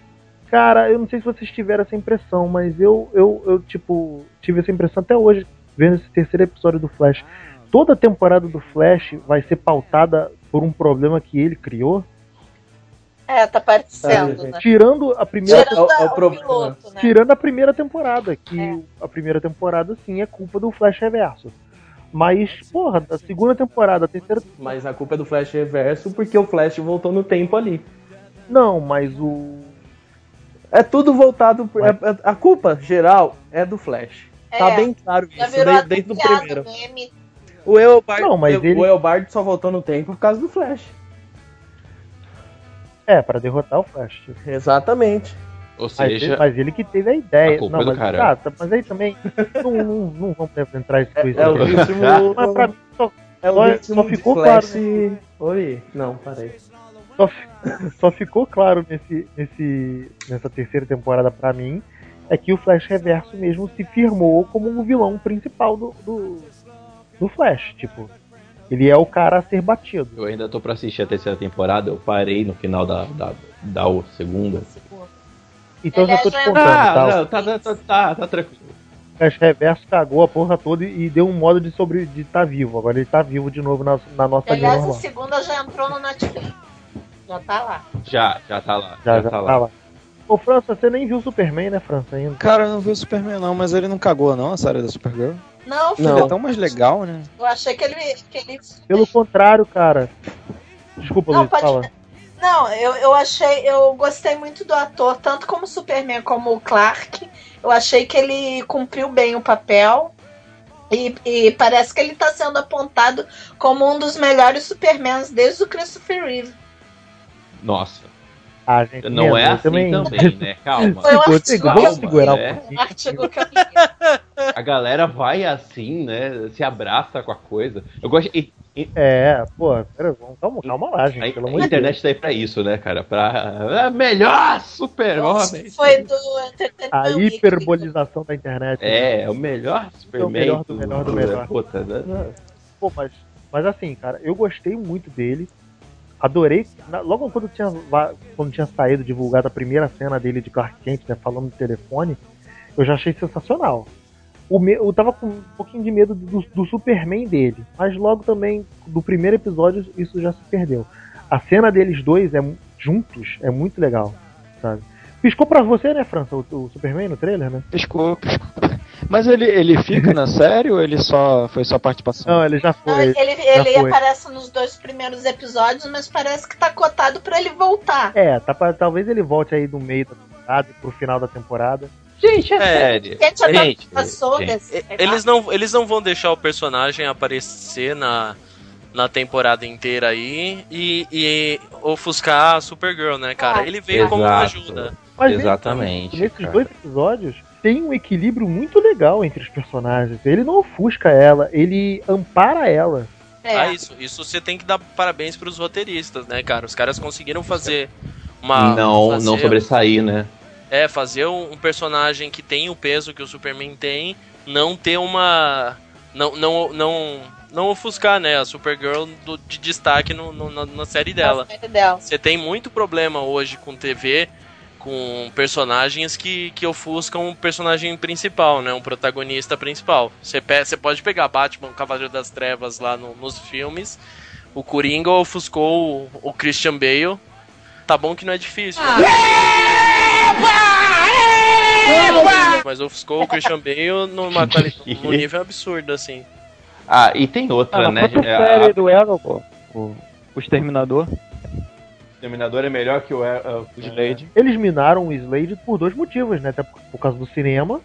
Cara, eu não sei se vocês tiveram essa impressão, mas eu, eu, eu tipo, tive essa impressão até hoje, vendo esse terceiro episódio do Flash. Toda a temporada do Flash vai ser pautada por um problema que ele criou, É, tá parecendo, É, né? tirando a primeira, Tirando é o- é o piloto, né? tirando a primeira temporada, que É. a primeira temporada sim é culpa do Flash Reverso. Mas, porra, da segunda temporada, a terceira. Mas a culpa é do Flash Reverso porque o Flash voltou no tempo ali. Não, mas o. É tudo voltado. Por, é- é- a culpa geral é do Flash. Tá É, bem claro isso, desde, desde o primeiro. meme. O Eobard, Não, mas o, ele- o Eobard só voltou no tempo por causa do Flash. É, pra derrotar o Flash. tipo. Exatamente. Ou Mas, seja, ele, mas ele que teve a ideia. a culpa não, é do mas, cara. ah, tá, mas aí também. não, não, não vamos entrar nesse quiz. É o aqui. ritmo. Mas pra mim só, é o só- só de ficou Flash. claro Oi? Não, parei. só, fi- só ficou claro nesse, nesse, nessa terceira temporada pra mim é que o Flash Reverso mesmo se firmou como o vilão principal do, do, do Flash. Tipo, ele é o cara a ser batido. eu ainda tô pra assistir a terceira temporada, eu parei no final da, da, da segunda. Então eu já tô te contando, Ah, tá? não, tá, tá, tá, tá, tá tranquilo. O Flash Reverso cagou a porra toda e, e deu um modo de sobre de estar vivo. Agora ele tá vivo de novo na, na nossa linha Aliás, a segunda já entrou no Netflix. Já tá lá. Já, já tá lá. Já, já tá lá. Ô, França, você nem viu o Superman, né, França, ainda? Cara, eu não vi o Superman não, mas ele não cagou não, a série da Supergirl. Não, filho, Não. Ele é tão mais legal, né? eu achei que ele, que ele Pelo contrário, cara. Desculpa, Não, Luiz, pode- fala. Não, eu, eu achei, eu gostei muito do ator, tanto como Superman como o Clark. Eu achei que ele cumpriu bem o papel. E, e parece que ele está sendo apontado como um dos melhores Supermans desde o Christopher Reeve. Nossa, Ah, gente, não é assim também. também, né? Calma. Foi um artigo, que vamos segurar né? um artigo. A galera vai assim, né? Se abraça com a coisa. Eu gosto. E, e- É, pô, pera, vamos- calma, calma lá, a, gente, pelo a amor internet tá aí pra isso, né, cara? Pra. É melhor super-homem. Foi do A hiperbolização da internet. É, é o melhor Superman. melhor do melhor do melhor. Puta, né? Pô, mas, mas assim, cara, eu gostei muito dele. Adorei. logo quando tinha, quando tinha saído, divulgado a primeira cena dele de Clark Kent, né, falando no telefone, eu já achei sensacional. O me, eu tava com um pouquinho de medo do, do Superman dele, mas logo também, do primeiro episódio, isso já se perdeu. A cena deles dois é, juntos é muito legal, sabe? Piscou pra você, né, França, o, o Superman no trailer, né? Piscou, piscou. Mas ele, ele fica na série ou ele só foi só participação? Não, ele já Não, foi. ele ele foi. aparece nos dois primeiros episódios, mas parece que tá cotado pra ele voltar. É, tá talvez ele volte aí no meio da temporada, pro final da temporada. Gente, é, É, sério. Gente, Gente, gente. desse. E- Eles não, eles não vão deixar o personagem aparecer na, na temporada inteira aí e, e ofuscar a Supergirl, né, cara? Ah, Ele veio como uma Exato. ajuda. Mas Exatamente. Nesses cara. dois episódios tem um equilíbrio muito legal entre os personagens. Ele não ofusca ela, ele ampara ela. É. Ah, isso, isso você tem que dar parabéns pros roteiristas, né, cara? Os caras conseguiram fazer uma. não, fazer, não sobressair, né? É, fazer um, um personagem que tem o peso que o Superman tem, não ter uma. Não, não, não, não ofuscar, né? A Supergirl do- de destaque no, no- na, na série dela. Na série dela. Você tem muito problema hoje com TV, com personagens que, que ofuscam um personagem principal, né? Um protagonista principal. Você pe- pode pegar Batman, Cavaleiro das Trevas lá no- nos filmes. O Coringa ofuscou o, o Christian Bale. Tá bom que não é difícil. né? Mas ofuscou o Christian Bale numa num nível absurdo, assim. Ah, e tem outra, Ah, né? quanto É, série a- do Arrow, pô? O, o Exterminador, O Exterminador é melhor que o, é, é, o Slade. Eles minaram o Slade por dois motivos, né? Até por, por causa do cinema.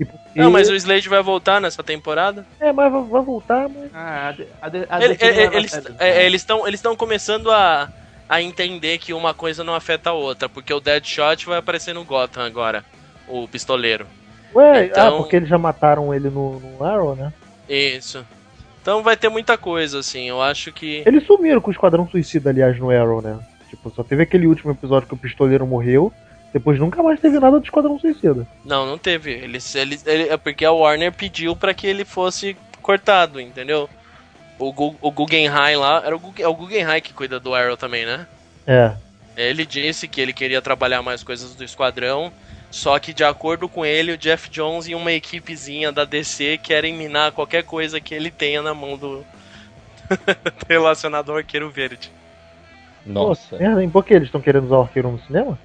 E porque... Não, mas o Slade vai voltar nessa temporada. É, mas vai, vai voltar, mas. Ah, a de- a de- a Ele- ele- eles é, eles estão eles estão começando a, a entender que uma coisa não afeta a outra, porque o Deadshot vai aparecer no Gotham agora, o pistoleiro. Ué, Então- ah, porque eles já mataram ele no, no Arrow, né? Isso. Então vai ter muita coisa, assim. Eu acho que. Eles sumiram com o Esquadrão Suicida, aliás, no Arrow, né? Tipo, só teve aquele último episódio que o pistoleiro morreu. Depois nunca mais teve nada do Esquadrão Suicida. Não, não teve. Eles, eles, ele, é porque a Warner pediu pra que ele fosse cortado, entendeu? O, o Guggenheim lá. Era o, Guggen- é o Guggenheim que cuida do Arrow também, né? É. Ele disse que ele queria trabalhar mais coisas do Esquadrão. Só que, de acordo com ele, o Jeff Jones e uma equipezinha da DC querem minar qualquer coisa que ele tenha na mão do. relacionado ao Arqueiro Verde. Nossa. Pô, merda, hein? Por que eles estão querendo usar o arqueiro no cinema?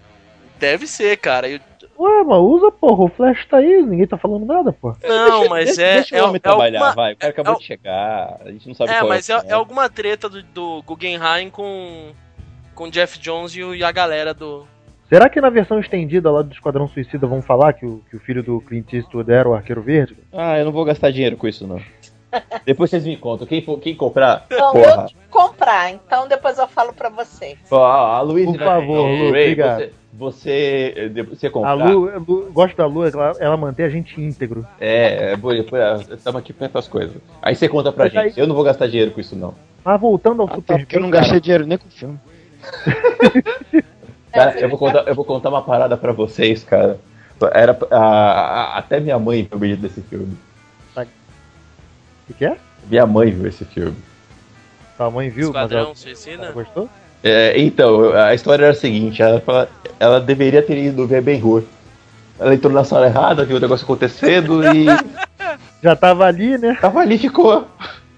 Deve ser, cara. Eu- Ué, mas usa, porra. O Flash tá aí, ninguém tá falando nada, pô. Não, mas deixa, é. Deixa é, o homem é trabalhar, alguma- vai. O cara acabou é- de chegar. A gente não sabe É, qual mas é, o é final. alguma treta do, do Guggenheim com. com Jeff Jones e, o- e a galera do. Será que na versão estendida lá do Esquadrão Suicida vão falar que o, que o filho do Clint Eastwood era o arqueiro verde? Ah, eu não vou gastar dinheiro com isso, não. Depois vocês me contam. Quem, for- quem comprar, Então, porra. eu comprar, então depois eu falo pra vocês. Ó, a Luísa Por favor, Ray, Lu, obrigado. Você, você, eh, depois você comprar. A Lu, Lu- gosto da Lu, ela, ela mantém a gente íntegro. É, é, boa, estamos aqui pra essas coisas. Aí você conta pra Mas aí- gente. Eu não vou gastar dinheiro com isso, não. Mas voltando ao Ah, tá, Super porque eu não gastei dinheiro nem com o filme. Cara, eu vou contar, eu vou contar uma parada pra vocês, cara. Era a- a- até minha mãe foi desse filme. O que é? Minha mãe viu esse filme. Sua mãe viu, mas Esquadrão ela, Suicida. ela gostou? É, então, a história era a seguinte: ela, fala- ela deveria ter ido ver Ben Hur. Ela entrou na sala errada, viu o negócio acontecendo e Já tava ali, né? tava ali, ficou.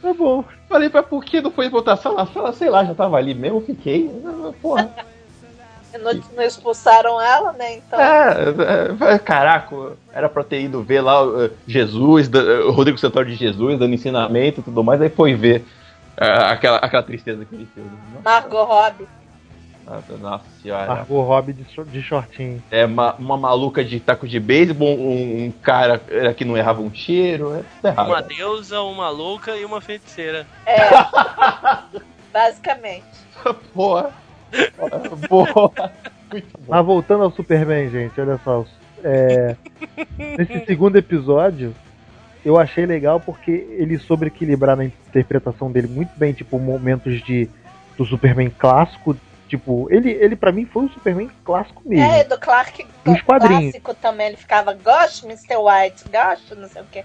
Tá bom. Falei, pra por que não foi botar a sala? A sala, sei lá, já tava ali mesmo, fiquei. Porra. Não, não expulsaram ela, né? Então. É, é, caraca, era pra ter ido ver lá uh, Jesus, da- o Rodrigo Santoro de Jesus, dando ensinamento e tudo mais, aí foi ver uh, aquela, aquela tristeza daquele filme. Margot Robbie. Nossa, senhora. Margot Robbie de, de shortinho. É uma, uma maluca de taco de beisebol, um, um cara que não errava um tiro, é tudo errado. Uma deusa, uma louca e uma feiticeira. É. Basicamente. Porra. Bom. Mas voltando ao Superman, gente, olha só. é, nesse segundo episódio, eu achei legal porque ele soube equilibrar na interpretação dele muito bem, tipo, momentos de do Superman clássico. Tipo, ele, ele para mim foi o Superman clássico mesmo. É, do Clark Dos quadrinhos. clássico também. Ele ficava, gosto, Mr. White, gosto, não sei o quê.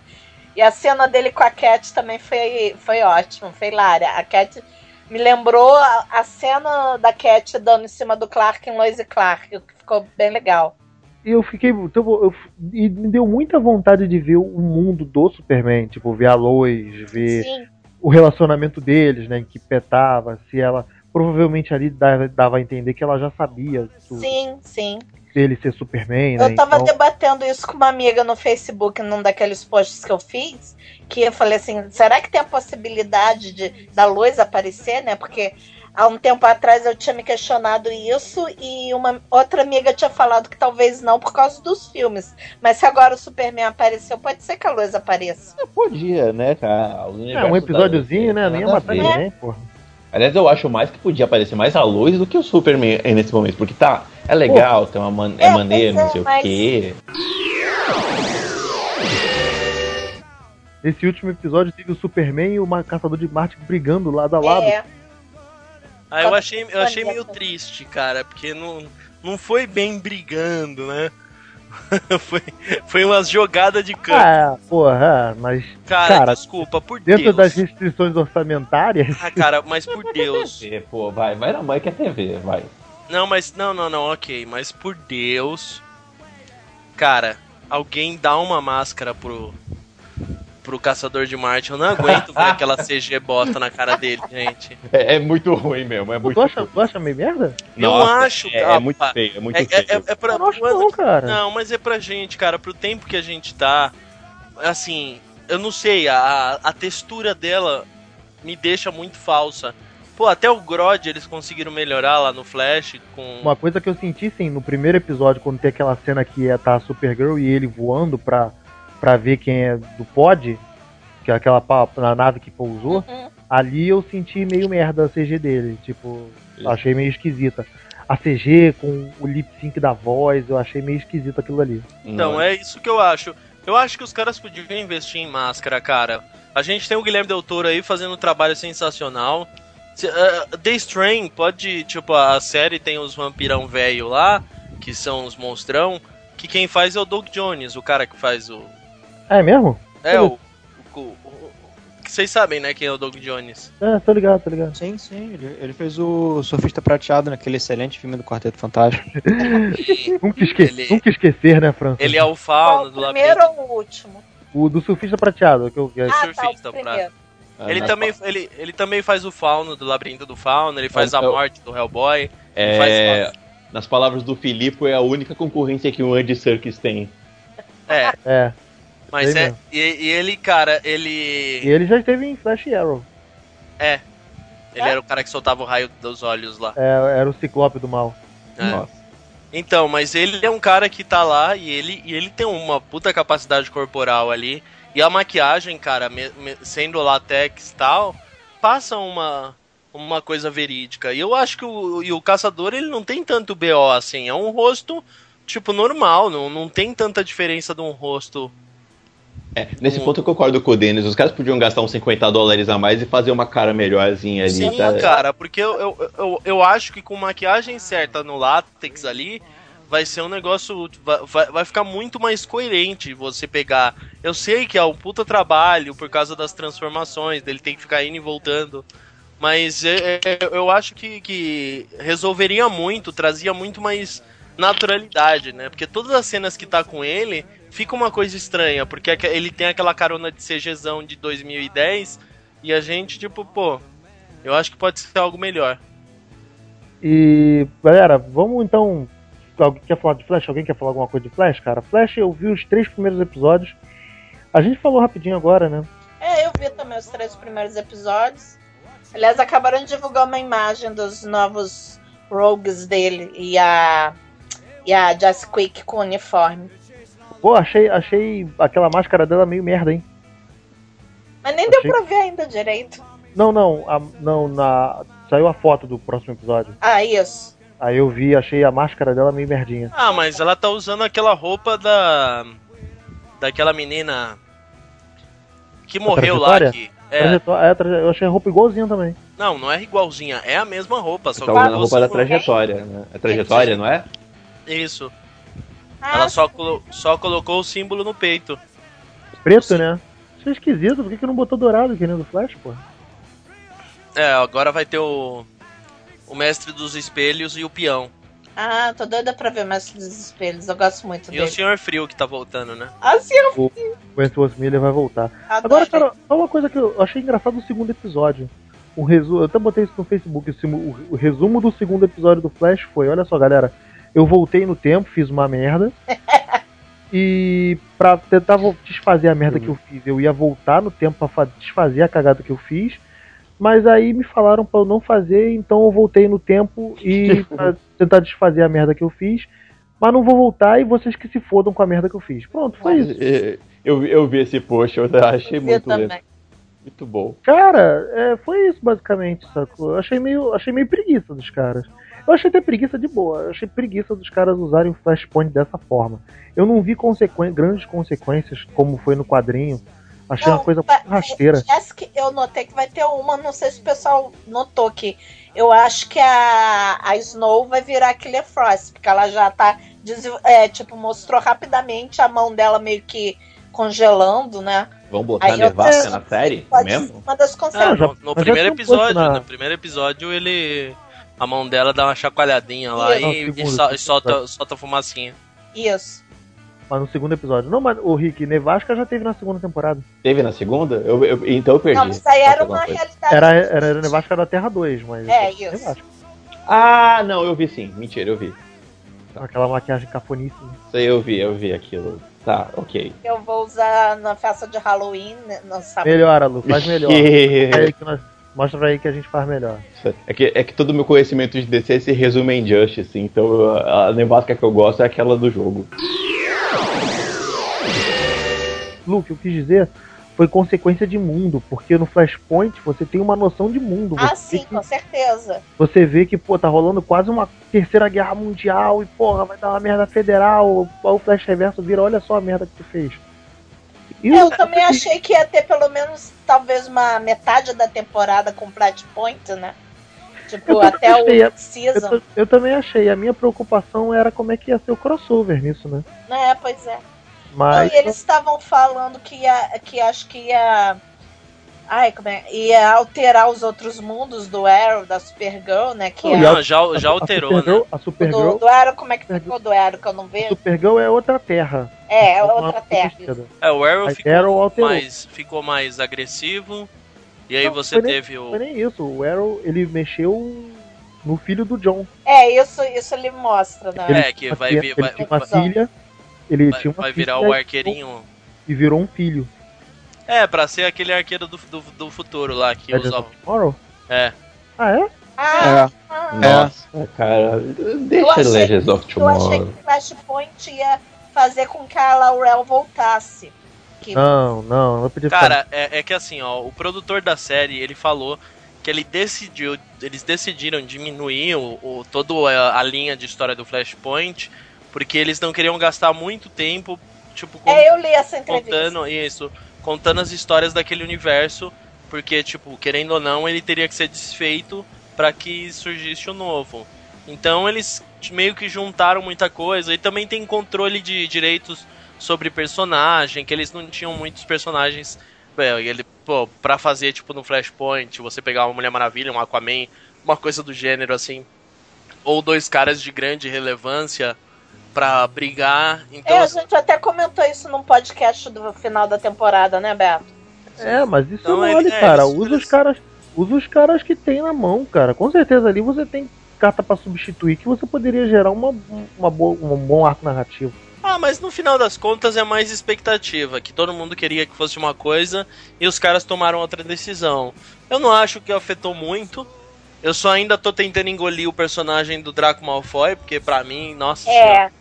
E a cena dele com a Cat também foi, foi ótima, foi hilária. A Cat me lembrou a, a cena da Cat dando em cima do Clark em Lois e Clark, que ficou bem legal. E eu fiquei. então, eu- e me deu muita vontade de ver o mundo do Superman, tipo, ver a Lois, ver Sim, o relacionamento deles, né? em Que petava, se ela. Provavelmente ali dava, dava a entender que ela já sabia do- sim, sim. Dele ser Superman, né? Eu tava Então- debatendo isso com uma amiga no Facebook, num daqueles posts que eu fiz, que eu falei assim, será que tem a possibilidade de da luz aparecer, né? Porque há um tempo atrás eu tinha me questionado isso e uma outra amiga tinha falado que talvez não por causa dos filmes. Mas se agora o Superman apareceu, pode ser que a luz apareça. Podia, né, cara? É, um universos episódiozinho, da- né? Nem ia nada a matar ver. ninguém, porra. Aliás, eu acho mais que podia aparecer mais a luz do que o Superman nesse momento, porque tá, é legal, tem uma man é, É, maneiro, não é, sei mas- o quê. Esse último episódio teve o Superman e o Caçador de Marte brigando lado a lado. É, Ah, eu achei, eu achei meio triste, cara, porque não, não foi bem brigando, né? foi, foi umas jogadas de campo. Ah, porra, mas cara, cara, desculpa, por dentro Deus. das restrições orçamentárias, Ah, cara, mas por Deus. TV, pô, vai, vai na mãe que é TV, vai. Não, mas. Não, não, não, ok. Mas por Deus. Cara, alguém dá uma máscara pro. Pro caçador de Marte. Eu não aguento ver aquela CG bosta na cara dele, gente. É, é muito ruim mesmo, é muito acha, tu acha meio merda? Eu Nossa, acho, é, cara. é muito feio, é muito É, feio. é, é, é pra. Eu não acho não, cara. Não, mas é pra gente, cara, pro tempo que a gente tá. Assim, eu não sei, a, a textura dela me deixa muito falsa. Pô, até o Grod eles conseguiram melhorar lá no Flash com. Uma coisa que eu senti, sim, no primeiro episódio, quando tem aquela cena que é tá a Supergirl e ele voando pra, pra ver quem é do pod, que é aquela na nave que pousou, Uhum. ali eu senti meio merda a CG dele. Tipo, achei meio esquisita. A CG com o lip sync da voz, eu achei meio esquisito aquilo ali. Então, é isso que eu acho. Eu acho que os caras podiam investir em máscara, cara. A gente tem o Guilherme Del Toro aí fazendo um trabalho sensacional. Se- uh, The Strain pode, tipo, a série tem os vampirão velho lá, que são os monstrão, que quem faz é o Doug Jones, o cara que faz o... É mesmo? É, o... o, o- vocês sabem, né, quem é o Doug Jones. É, tô ligado, tô ligado. Sim, sim. Ele, ele fez o Surfista Prateado naquele excelente filme do Quarteto Fantástico. Nunca, esque Ele- nunca esquecer, né, França? Ele é o o do primeiro labirinto. ou o último? O do surfista prateado. Que eu, que Ah, tá, surfista, o pra- primeiro. Ah, Ele também, ele, ele também faz o fauno do labirinto do fauno, ele faz a Eu- morte do Hellboy. É, faz- nas palavras do Filipe, é a única concorrência que o Andy Serkis tem. É, É. mas Sei é. E, e ele, cara, E ele. ele já esteve em Flash Arrow. É. Ele era o cara que soltava o raio dos olhos lá. É, era o Ciclope do mal. É. Nossa. Então, mas ele é um cara que tá lá e ele, e ele tem uma puta capacidade corporal ali. E a maquiagem, cara, me- me- sendo latex e tal, passa uma, uma coisa verídica. E eu acho que o, e o caçador, ele não tem tanto BO assim. É um rosto, tipo, normal. Não, não tem tanta diferença de um rosto. É, nesse ponto eu concordo com o Denis. Os caras podiam gastar uns 50 dólares a mais e fazer uma cara melhorzinha ali. Sim, tá? cara, porque eu, eu, eu, eu acho que com maquiagem certa no látex ali, vai ser um negócio. Vai, vai- vai ficar muito mais coerente você pegar. Eu sei que é um puta trabalho por causa das transformações, dele tem que ficar indo e voltando. Mas é- é- eu acho que, que resolveria muito, trazia muito mais naturalidade, né? Porque todas as cenas que tá com ele fica uma coisa estranha, porque ele tem aquela carona de CGzão de 2010 e a gente, tipo, pô, eu acho que pode ser algo melhor. E, galera, vamos então. Alguém quer falar de Flash? Alguém quer falar alguma coisa de Flash, cara? Flash, eu vi os três primeiros episódios. A gente falou rapidinho agora, né? É, eu vi também os três primeiros episódios. Aliás, acabaram de divulgar uma imagem dos novos rogues dele e a e a Jazz Quick com uniforme. Pô, achei, achei aquela máscara dela meio merda, hein? Mas nem deu Achei- pra ver ainda direito. Não, não, a- não, na. Saiu a foto do próximo episódio. Ah, isso. Aí eu vi, achei a máscara dela meio merdinha. Ah, mas ela tá usando aquela roupa da. daquela menina. que morreu lá. Que, é, é, eu achei a roupa igualzinha também. não, não é igualzinha, é a mesma roupa, só Tá que usando a roupa da trajetória, né? É trajetória, não é? Isso. Ah, Ela só, colo- só colocou o símbolo no peito. Preto, né? Achei esquisito, por que, que não botou dourado que nem do Flash, pô? É, agora vai ter o. O mestre dos espelhos e o peão. ah, tô doida pra ver mais dos espelhos. Eu gosto muito E o dele. Senhor Frio que tá voltando, né? Assim, eu O Wentworth Miller vai voltar. adoro. Agora, cara, só uma coisa que eu achei engraçado no segundo episódio. O resumo, eu até botei isso no Facebook. o, o resumo do segundo episódio do Flash foi: olha só, galera, eu voltei no tempo, fiz uma merda. e pra tentar desfazer a merda que eu fiz, eu ia voltar no tempo pra fa- desfazer a cagada que eu fiz. Mas aí me falaram pra eu não fazer, então eu voltei no tempo e pra tentar desfazer a merda que eu fiz. Mas não vou voltar e vocês que se fodam com a merda que eu fiz. Pronto, foi isso. É, Eu, eu vi esse post, eu achei eu muito, também. muito bom. Cara, é, foi isso basicamente, sacou? Eu achei meio, achei meio preguiça dos caras. Eu achei até preguiça de boa. Eu achei preguiça dos caras usarem o Flashpoint dessa forma. Eu não vi consequen- grandes consequências como foi no quadrinho. Achei uma coisa vai- rasteira. Eu notei que vai ter uma, não sei se o pessoal notou que eu acho que a, a Snow vai virar aquele Frost, porque ela já tá, é, tipo, mostrou rapidamente a mão dela meio que congelando, né? Vamos botar Aí eu nevasca tô- na série? Mesmo? uma das Ah, consequências. já- no, no primeiro episódio, na- no primeiro episódio ele a mão dela dá uma chacoalhadinha lá e, Não, e segundo, sol- e segundo. solta, solta fumacinha. Isso. Mas no segundo episódio. Não, mas o Rick, Nevasca já teve na segunda temporada. Teve na segunda? Eu, eu- então eu perdi. Não, isso aí era uma coisa. realidade. Era, era, era Nevasca da Terra 2, mas. É, isso. Nevasca. Ah, não, eu vi sim. Mentira, eu vi. Aquela maquiagem cafoníssima. Isso aí eu vi, eu vi aquilo. Tá, ok. Eu vou usar na festa de Halloween, né, no sábado. Melhora, Lu, faz melhor. Aí que nós- Mostra pra aí que a gente faz melhor. É que, é que todo o meu conhecimento de DC se resume em Justice, então a nevasca que eu gosto é aquela do jogo. Lu, o que eu quis dizer foi consequência de mundo, porque no Flashpoint você tem uma noção de mundo. Ah, Você, sim, com certeza. você vê que, pô, tá rolando quase uma terceira guerra mundial e, porra, vai dar uma merda federal. O Flash Reverso vira, olha só a merda que tu fez. Eu também achei que ia ter pelo menos talvez uma metade da temporada com Flashpoint, né? Tipo, Eu até achei, o eu, season. ta- eu também achei. A minha preocupação era como é que ia ser o crossover nisso, né? É, pois é. Mas. Não, e eles estavam falando que ia, que acho que ia. Ai, como é? Ia alterar os outros mundos do Arrow, da Supergirl, né? Que Não, é, Não, já, já a- alterou, a Supergirl, né? A do, Supergirl, do Arrow, como é que ficou do Arrow, que eu não vejo? Supergirl é outra terra. É, é Uma outra terra. esquerda. É, o Arrow ficou, Arrow alterou. mais, ficou mais agressivo. E aí Não, você nem- teve Não o. foi nem isso. O Arrow, ele mexeu no filho do John. É, isso, isso ele mostra, né? Ele É, que vai ele vir- tinha vai- uma vai- filha. Ele Vai, tinha uma vai filha virar o arqueirinho. E virou um filho. É, pra ser aquele arqueiro do, do, do futuro lá que Legends usa. of Tomorrow? É. Ah, é? Ah, É. ah, Nossa, cara, deixa achei- Legends of eu achei Tomorrow. que Flashpoint ia fazer com que a Laurel voltasse. Que Não, não, não podia. Cara, é, é que assim, ó, o produtor da série, ele falou que ele decidiu, eles decidiram diminuir o, o- toda a, a linha de história do Flashpoint, porque eles não queriam gastar muito tempo, tipo, com- É, eu li essa entrevista. contando isso, contando as histórias daquele universo, porque, tipo, querendo ou não, ele teria que ser desfeito para que surgisse o novo. Então eles meio que juntaram muita coisa e também tem controle de direitos sobre personagem, que eles não tinham muitos personagens. Bem, ele, pô, pra fazer, tipo, no Flashpoint, você pegar uma Mulher Maravilha, um Aquaman, uma coisa do gênero assim, ou dois caras de grande relevância pra brigar. Então, É, a assim, gente até comentou isso num podcast do final da temporada, né, Beto? É, mas isso Então, não ele- vale, é, cara. eles- Usa os caras. Usa os caras que tem na mão, cara. Com certeza ali você tem carta pra substituir que você poderia gerar uma, uma boa, um bom arco narrativo. Ah, mas no final das contas é mais expectativa, que todo mundo queria que fosse uma coisa e os caras tomaram outra decisão. Eu não acho que afetou muito. Eu só ainda tô tentando engolir o personagem do Draco Malfoy, porque pra mim, nossa senhora.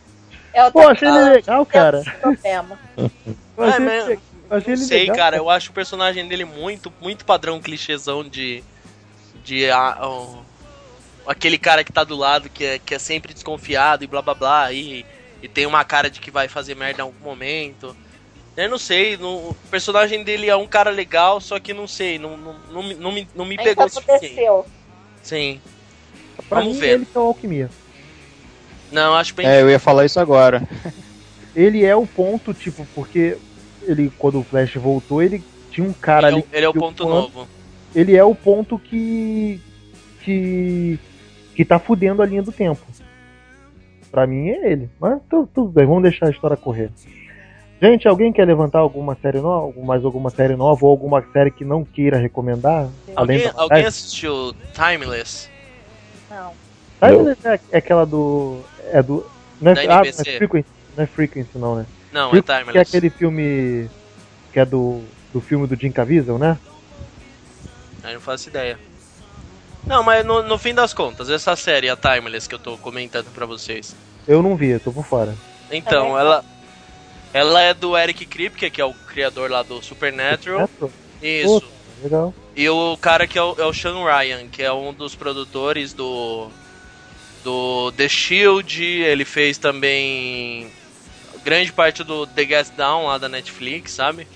É. É o Pô, achei ele legal, cara. problema. Eu É, achei, mas- ele- eu achei ele sei, legal, cara, eu acho o personagem dele muito, muito padrão clichêzão de. de. ah, oh, aquele cara que tá do lado que é, que é sempre desconfiado e blá blá blá, e, e tem uma cara de que vai fazer merda em algum momento. Eu não sei, no- o personagem dele é um cara legal, só que não sei, não, não, não, me- não me, não me Ainda pegou o suficiente. aconteceu. Sim. Pra Vamos mim, ver. ele que é o alquimia. Não, acho bem. É, eu ia falar isso agora. Ele é o ponto, tipo, porque ele, quando o Flash voltou, ele tinha um cara ele, é ali. o- ele é o ponto novo. Ele é o ponto que. que. que tá fudendo a linha do tempo. Pra mim é ele. Mas tu- tudo bem, vamos deixar a história correr. Gente, alguém quer levantar alguma série nova? Mais alguma série nova ou alguma série que não queira recomendar? Alguém, alguém assistiu Timeless? Não. Timeless é, é aquela do. É do. Não é, Da ah, não é NBC. Frequency, não é Frequency, não, né? Não, é Frequency, que é Timeless. aquele filme. que é do. do filme do Jim Caviezel, né? Eu não faço ideia. Não, mas no, no fim das contas, essa série, a Timeless, que eu tô comentando pra vocês. Eu não vi, eu tô por fora. Então, É. ela. Ela é do Eric Kripke, que é o criador lá do Supernatural. Metro? Isso. Puta, legal. E o cara que é o, é o Sean Ryan, que é um dos produtores do. Do The Shield. Ele fez também. Grande parte do The Gas Down lá da Netflix, sabe?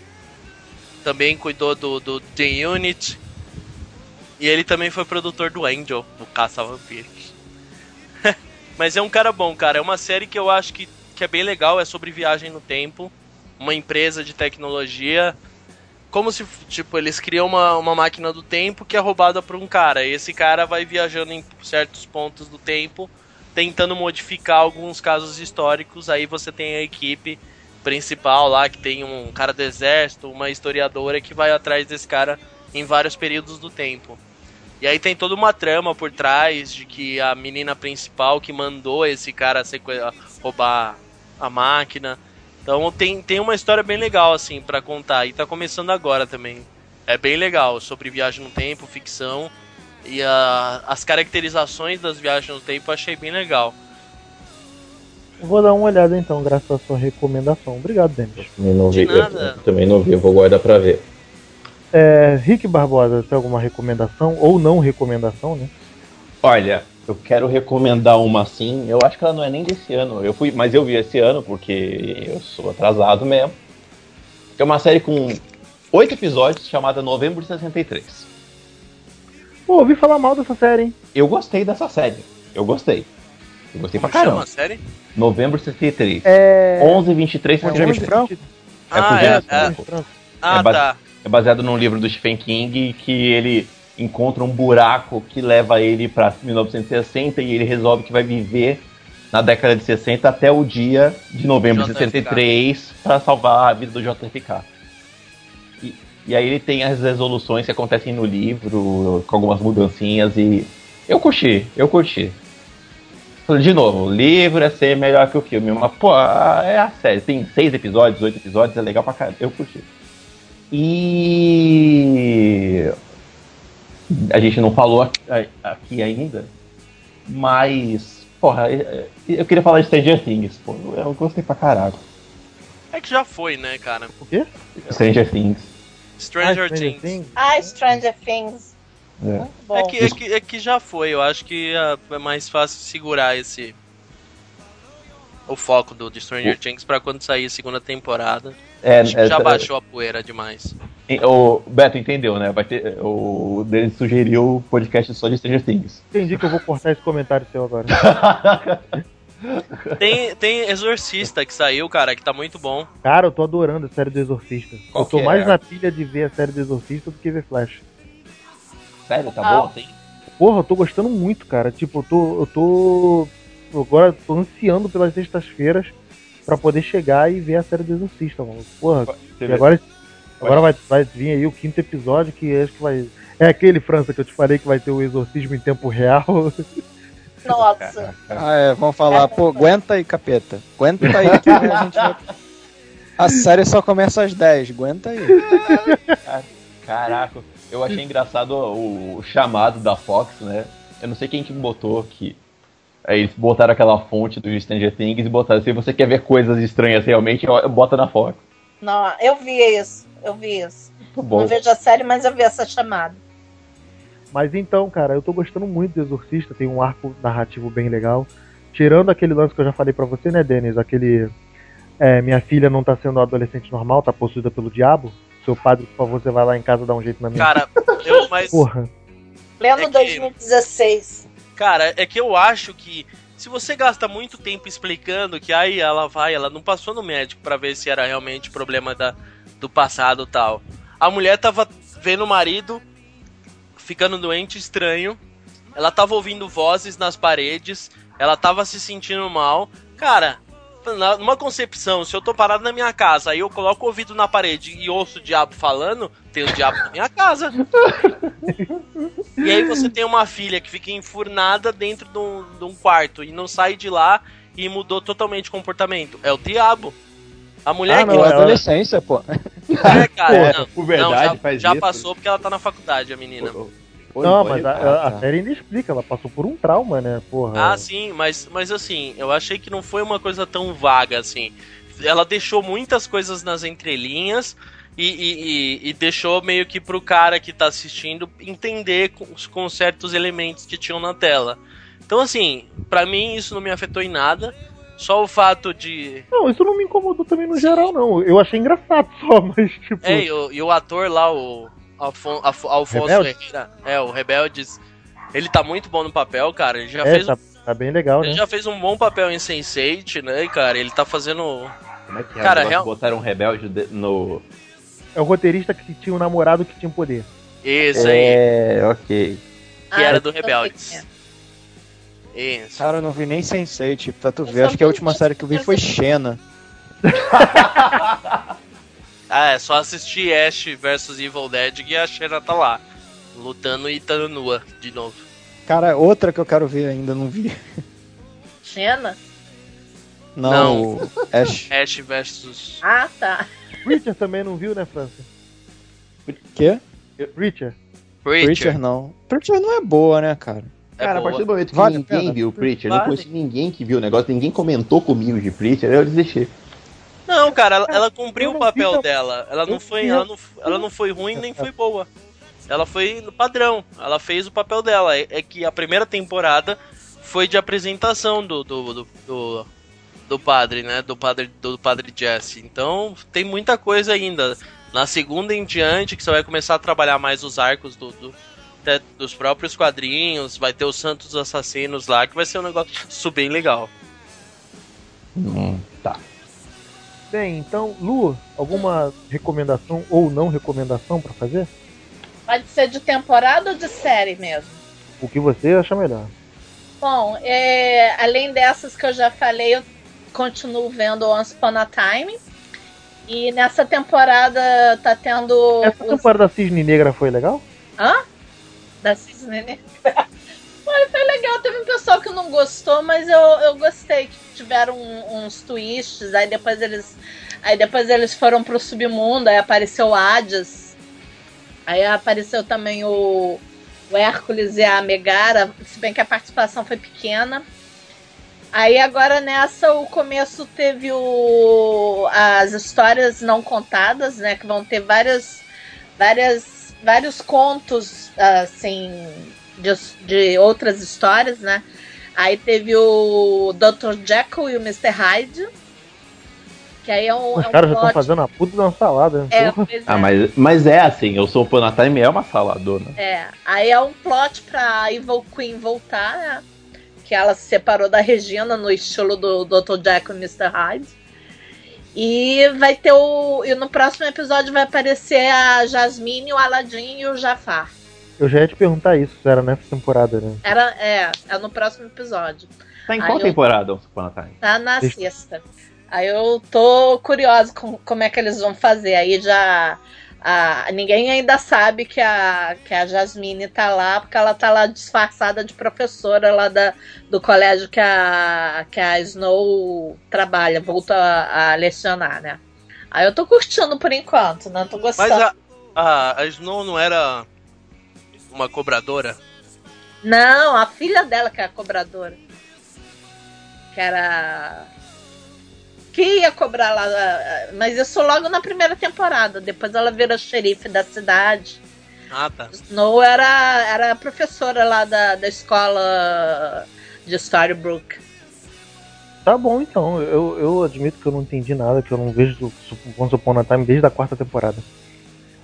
Também cuidou do, do The Unit. E ele também foi produtor do Angel, do Caça Vampiros. Mas é um cara bom, cara. É uma série que eu acho que, que é bem legal. É sobre viagem no tempo. Uma empresa de tecnologia como se, tipo, eles criam uma, uma máquina do tempo que é roubada por um cara. E esse cara vai viajando em certos pontos do tempo, tentando modificar alguns casos históricos. Aí você tem a equipe principal lá, que tem um cara do exército, uma historiadora que vai atrás desse cara em vários períodos do tempo. E aí tem toda uma trama por trás de que a menina principal que mandou esse cara roubar a máquina. Então tem, tem uma história bem legal, assim, pra contar. E tá começando agora também. É bem legal, sobre viagem no tempo, ficção. E a- as caracterizações das viagens no tempo eu achei bem legal. Vou dar uma olhada então, graças à sua recomendação. Obrigado, Denis. Também não vi, eu- nada. eu também não vi, eu vou guardar pra ver. É, Rick Barbosa, tem alguma recomendação? Ou não recomendação, né? Olha, eu quero recomendar uma assim. Eu acho que ela não é nem desse ano. Eu fui, mas eu vi esse ano porque eu sou atrasado mesmo. É uma série com oito episódios chamada Novembro de 63. Pô, ouvi falar mal dessa série, hein? Eu gostei dessa série. Eu gostei. Eu gostei Como pra chama caramba. a série? Novembro de 63. É. 11 23 é James 63. Franco? É com Ah, James é, é. Franco. Ah, É tá. É baseado num livro do Stephen King que ele encontra um buraco que leva ele pra 1960 e ele resolve que vai viver na década de 60 até o dia de novembro de JFK. 63 para salvar a vida do JFK. E, e aí ele tem as resoluções que acontecem no livro, com algumas mudancinhas e eu curti, eu curti. De novo, o livro é ser melhor que o filme, mas pô, é a série, tem seis episódios, oito episódios, é legal pra caramba, eu curti. E a gente não falou aqui, ainda, mas porra, eu queria falar de Stranger Things, pô, eu gostei pra caralho. É que já foi, né, cara? O quê? Stranger Things. Stranger Ah, Things. Ah, Stranger Things. É. É que, é, que, é que já foi, eu acho que é- é mais fácil segurar esse. O foco do de Stranger Things pra quando sair a segunda temporada. É, Acho que é, já é, baixou a poeira demais. O Beto entendeu, né? Vai ter, o dele sugeriu o podcast só de Stranger Things. Entendi que eu vou cortar esse comentário seu agora. Tem, tem Exorcista que saiu, cara, que tá muito bom. Cara, eu tô adorando a série do Exorcista. Qual eu tô é? mais na pilha de ver a série do Exorcista do que ver Flash. Sério, tá Ah. bom? Tem? Porra, eu tô gostando muito, cara. Tipo, eu tô. Eu tô. Agora tô ansiando pelas sextas-feiras pra poder chegar e ver a série do Exorcista, mano. Porra, e agora, agora vai, vai vir aí o quinto episódio que acho que vai. É aquele, França, que eu te falei que vai ter o exorcismo em tempo real. Nossa. Ah, é, vão falar, pô, aguenta aí, capeta. Aguenta aí que a gente vai... A série só começa às 10, aguenta aí. Caraca, eu achei engraçado o, o chamado da Fox, né? Eu não sei quem que botou que. Aí eles botaram aquela fonte do Stranger Things e botaram, se você quer ver coisas estranhas realmente, bota na Fox. Não, eu vi isso. Eu vi isso. Bom. Não vejo a série, mas eu vi essa chamada. Mas então, cara, eu tô gostando muito do Exorcista, tem um arco narrativo bem legal. Tirando aquele lance que eu já falei pra você, né, Denis? Aquele. é, minha filha não tá sendo adolescente normal, tá possuída pelo diabo. Seu padre, por favor, você vai lá em casa dar um jeito na minha Cara, eu, mas. Porra. Lendo É que- 2016. Cara, é que eu acho que se você gasta muito tempo explicando que aí ela vai, ela não passou no médico pra ver se era realmente problema da, do passado tal. A mulher tava vendo o marido ficando doente, estranho. Ela tava ouvindo vozes nas paredes. Ela tava se sentindo mal. Cara, na- numa concepção, se eu tô parado na minha casa, aí eu coloco o ouvido na parede e ouço o diabo falando, tem o diabo na minha casa. E aí você tem uma filha que fica enfurnada dentro de um, de um quarto e não sai de lá e mudou totalmente o comportamento. É o diabo. A mulher Ah, que não, Pô, ela- adolescência, pô. é, cara, não, por verdade, não, já, faz já isso. passou porque ela tá na faculdade, a menina. Não, mas a, a- a série ainda explica, ela passou por um trauma, né? Porra. Ah, sim, mas, mas assim, eu achei que não foi uma coisa tão vaga assim. Ela deixou muitas coisas nas entrelinhas e, e, e- e deixou meio que pro cara que tá assistindo entender com, com certos elementos que tinham na tela. Então, assim, pra mim isso não me afetou em nada. Só o fato de. Não, isso não me incomodou também no geral, não. Eu achei engraçado só, mas tipo. É, e o, e o ator lá, o Alfon, Alf- Alfonso Rebelde? Ferreira, é, o Rebeldes, ele tá muito bom no papel, cara. Ele já é, fez tá, tá bem legal, Ele né? já fez um bom papel em Sense8, né, cara? Ele tá fazendo. Como é que é? Cara, real- Botaram um rebelde de- no. é o roteirista que tinha um namorado que tinha um poder. Isso aí, É, ok. que era do sei Rebeldes. é. Isso. Cara, eu não vi nem Sense8, tipo, pra tu ver. Acho que a última série que eu vi foi Xena. Ah, é só assistir Ash vs Evil Dead que a Xena tá lá. Lutando e estando nua de novo. Cara, outra que eu quero ver ainda, não vi. Xena? Não, Não. Ash. Ash vs. Ah, tá. Preacher também não viu, né, França? Quê? Preacher. Preacher. Preacher não. Preacher não é boa, né, cara? É Cara, a boa. partir do momento que Vale a ninguém viu o Preacher, não Vale. conheci ninguém que viu o negócio, ninguém comentou comigo de Preacher, eu desisti. Não, cara, ela, ela cumpriu o vi papel dela. Ela não foi, vi- ela não, ela não foi ruim nem foi boa. Ela foi no padrão. Ela fez o papel dela. É, é que a primeira temporada foi de apresentação do do, do, do, do padre, né? Do padre do padre Jesse. Então tem muita coisa ainda. Na segunda em diante que você vai começar a trabalhar mais os arcos do, do- até dos próprios quadrinhos, vai ter os Santos Assassinos lá, que vai ser um negócio bem legal. Hum. Bem, então, Lu, alguma recomendação ou não recomendação pra fazer? Pode ser de temporada ou de série mesmo? O que você acha melhor? Bom, é, além dessas que eu já falei, eu continuo vendo Once Upon a Time. E nessa temporada tá tendo. Essa os- temporada da Cisne Negra foi legal? Hã? Da Cisne Negra. Foi, foi legal, teve um pessoal que não gostou, mas eu, eu gostei que tiveram uns twists, aí depois eles. Aí depois eles foram pro submundo, aí apareceu o Hades. Aí apareceu também o, o Hércules e a Megara, se bem que a participação foi pequena. Aí agora nessa o começo teve o, as histórias não contadas, né? Que vão ter várias, várias, vários contos assim de, de outras histórias, né? Aí teve o Dr. Jekyll e o Mr. Hyde. Que aí é um. Os é um caras já estão fazendo a puta de uma salada. né? É, pois Ah, é. mas, mas é assim, eu sou o Time é uma saladona. É, aí é um plot pra Evil Queen voltar, né? Que ela se separou da Regina no estilo do Dr. Jack e Mr. Hyde. E vai ter o. E no próximo episódio vai aparecer a Jasmine, o Aladdin e o Jafar. Eu já ia te perguntar isso, se era nessa temporada, né? Era, é, é no próximo episódio. Tá em Aí qual eu- temporada, Once Time? Tá na Deixa- sexta. Aí eu tô curiosa com como é que eles vão fazer. Aí já. a- ninguém ainda sabe que a, que a Jasmine tá lá, porque ela tá lá disfarçada de professora lá da, do colégio que a, que a Snow trabalha, volta a, a lecionar, né? Aí eu tô curtindo por enquanto, né? Tô Mas gostando. a, a, a Snow não era uma cobradora? Não, a filha dela que é a cobradora. Que era. Que ia cobrar lá. Mas isso logo na primeira temporada. Depois ela vira xerife da cidade. Ah, tá. Snow era, era a professora lá da, da escola de Storybrooke. Tá bom, então. Eu, eu admito que eu não entendi nada, que eu não vejo do Once Upon a Time desde a quarta temporada.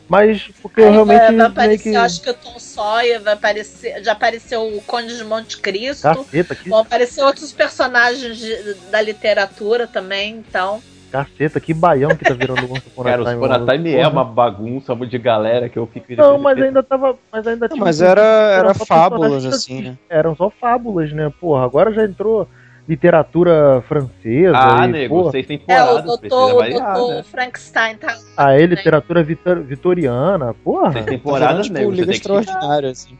Mas, porque eu Aí realmente vai, vai aparecer, que... acho que o Tom Sawyer, vai aparecer. Já apareceu o Conde de Monte Cristo. Caceta, que, Vão aparecer outros personagens de- da literatura também, então. caceta, que baião que tá virando o Once Upon a Cara, o Time. Time é uma bagunça de galera que eu fico... Não, mas ainda tava... Mas ainda Não, mas era, era só fábulas, assim, né? Eram só fábulas, né? Porra, agora já entrou literatura francesa Ah, e, nego, porra, seis É, o temporadas, doutor, precisa o doutor né? Frankenstein tá. ah, é literatura vitor- vitoriana, porra. Seis Tá temporadas, tipo, nego, você Liga tem que... Extraordinária, assim.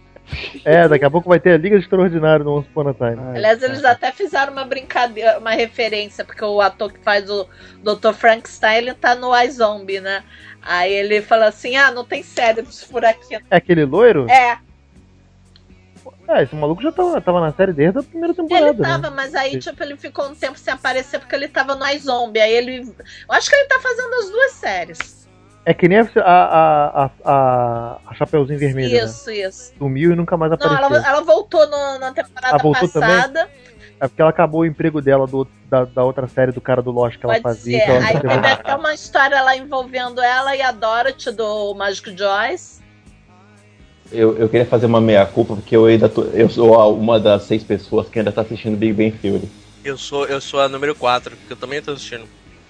É, daqui a pouco vai ter a Liga Extraordinária no Once Upon a Time. Ai, Aliás, eles até fizeram uma brincadeira, uma referência, porque o ator que faz o Dr. Frankenstein, ele tá no iZombie, né? Aí ele fala assim: ah, não tem cérebros por aqui. É aquele loiro? É, É, esse maluco já tava, tava na série desde a primeira temporada. ele tava, né? mas aí, tipo, ele ficou um tempo sem aparecer porque ele tava no iZombie. Aí ele. Eu acho que ele tá fazendo as duas séries. É que nem a, a, a, a, a Chapeuzinho Vermelho, né? Isso, isso. Sumiu e nunca mais Não, apareceu. ela, ela voltou no- na temporada Ah, voltou passada. É porque ela acabou o emprego dela do, da, da outra série do cara do Lost que ela Pode fazia. ser. então ela Aí não teve- teve até uma história lá envolvendo ela e a Dorothy do Mágico Joyce. Eu, eu queria fazer uma meia-culpa, porque eu ainda tô, eu sou a- uma das seis pessoas que ainda tá assistindo Big Bang Theory. Eu sou, eu sou a número 4, porque eu também tô assistindo.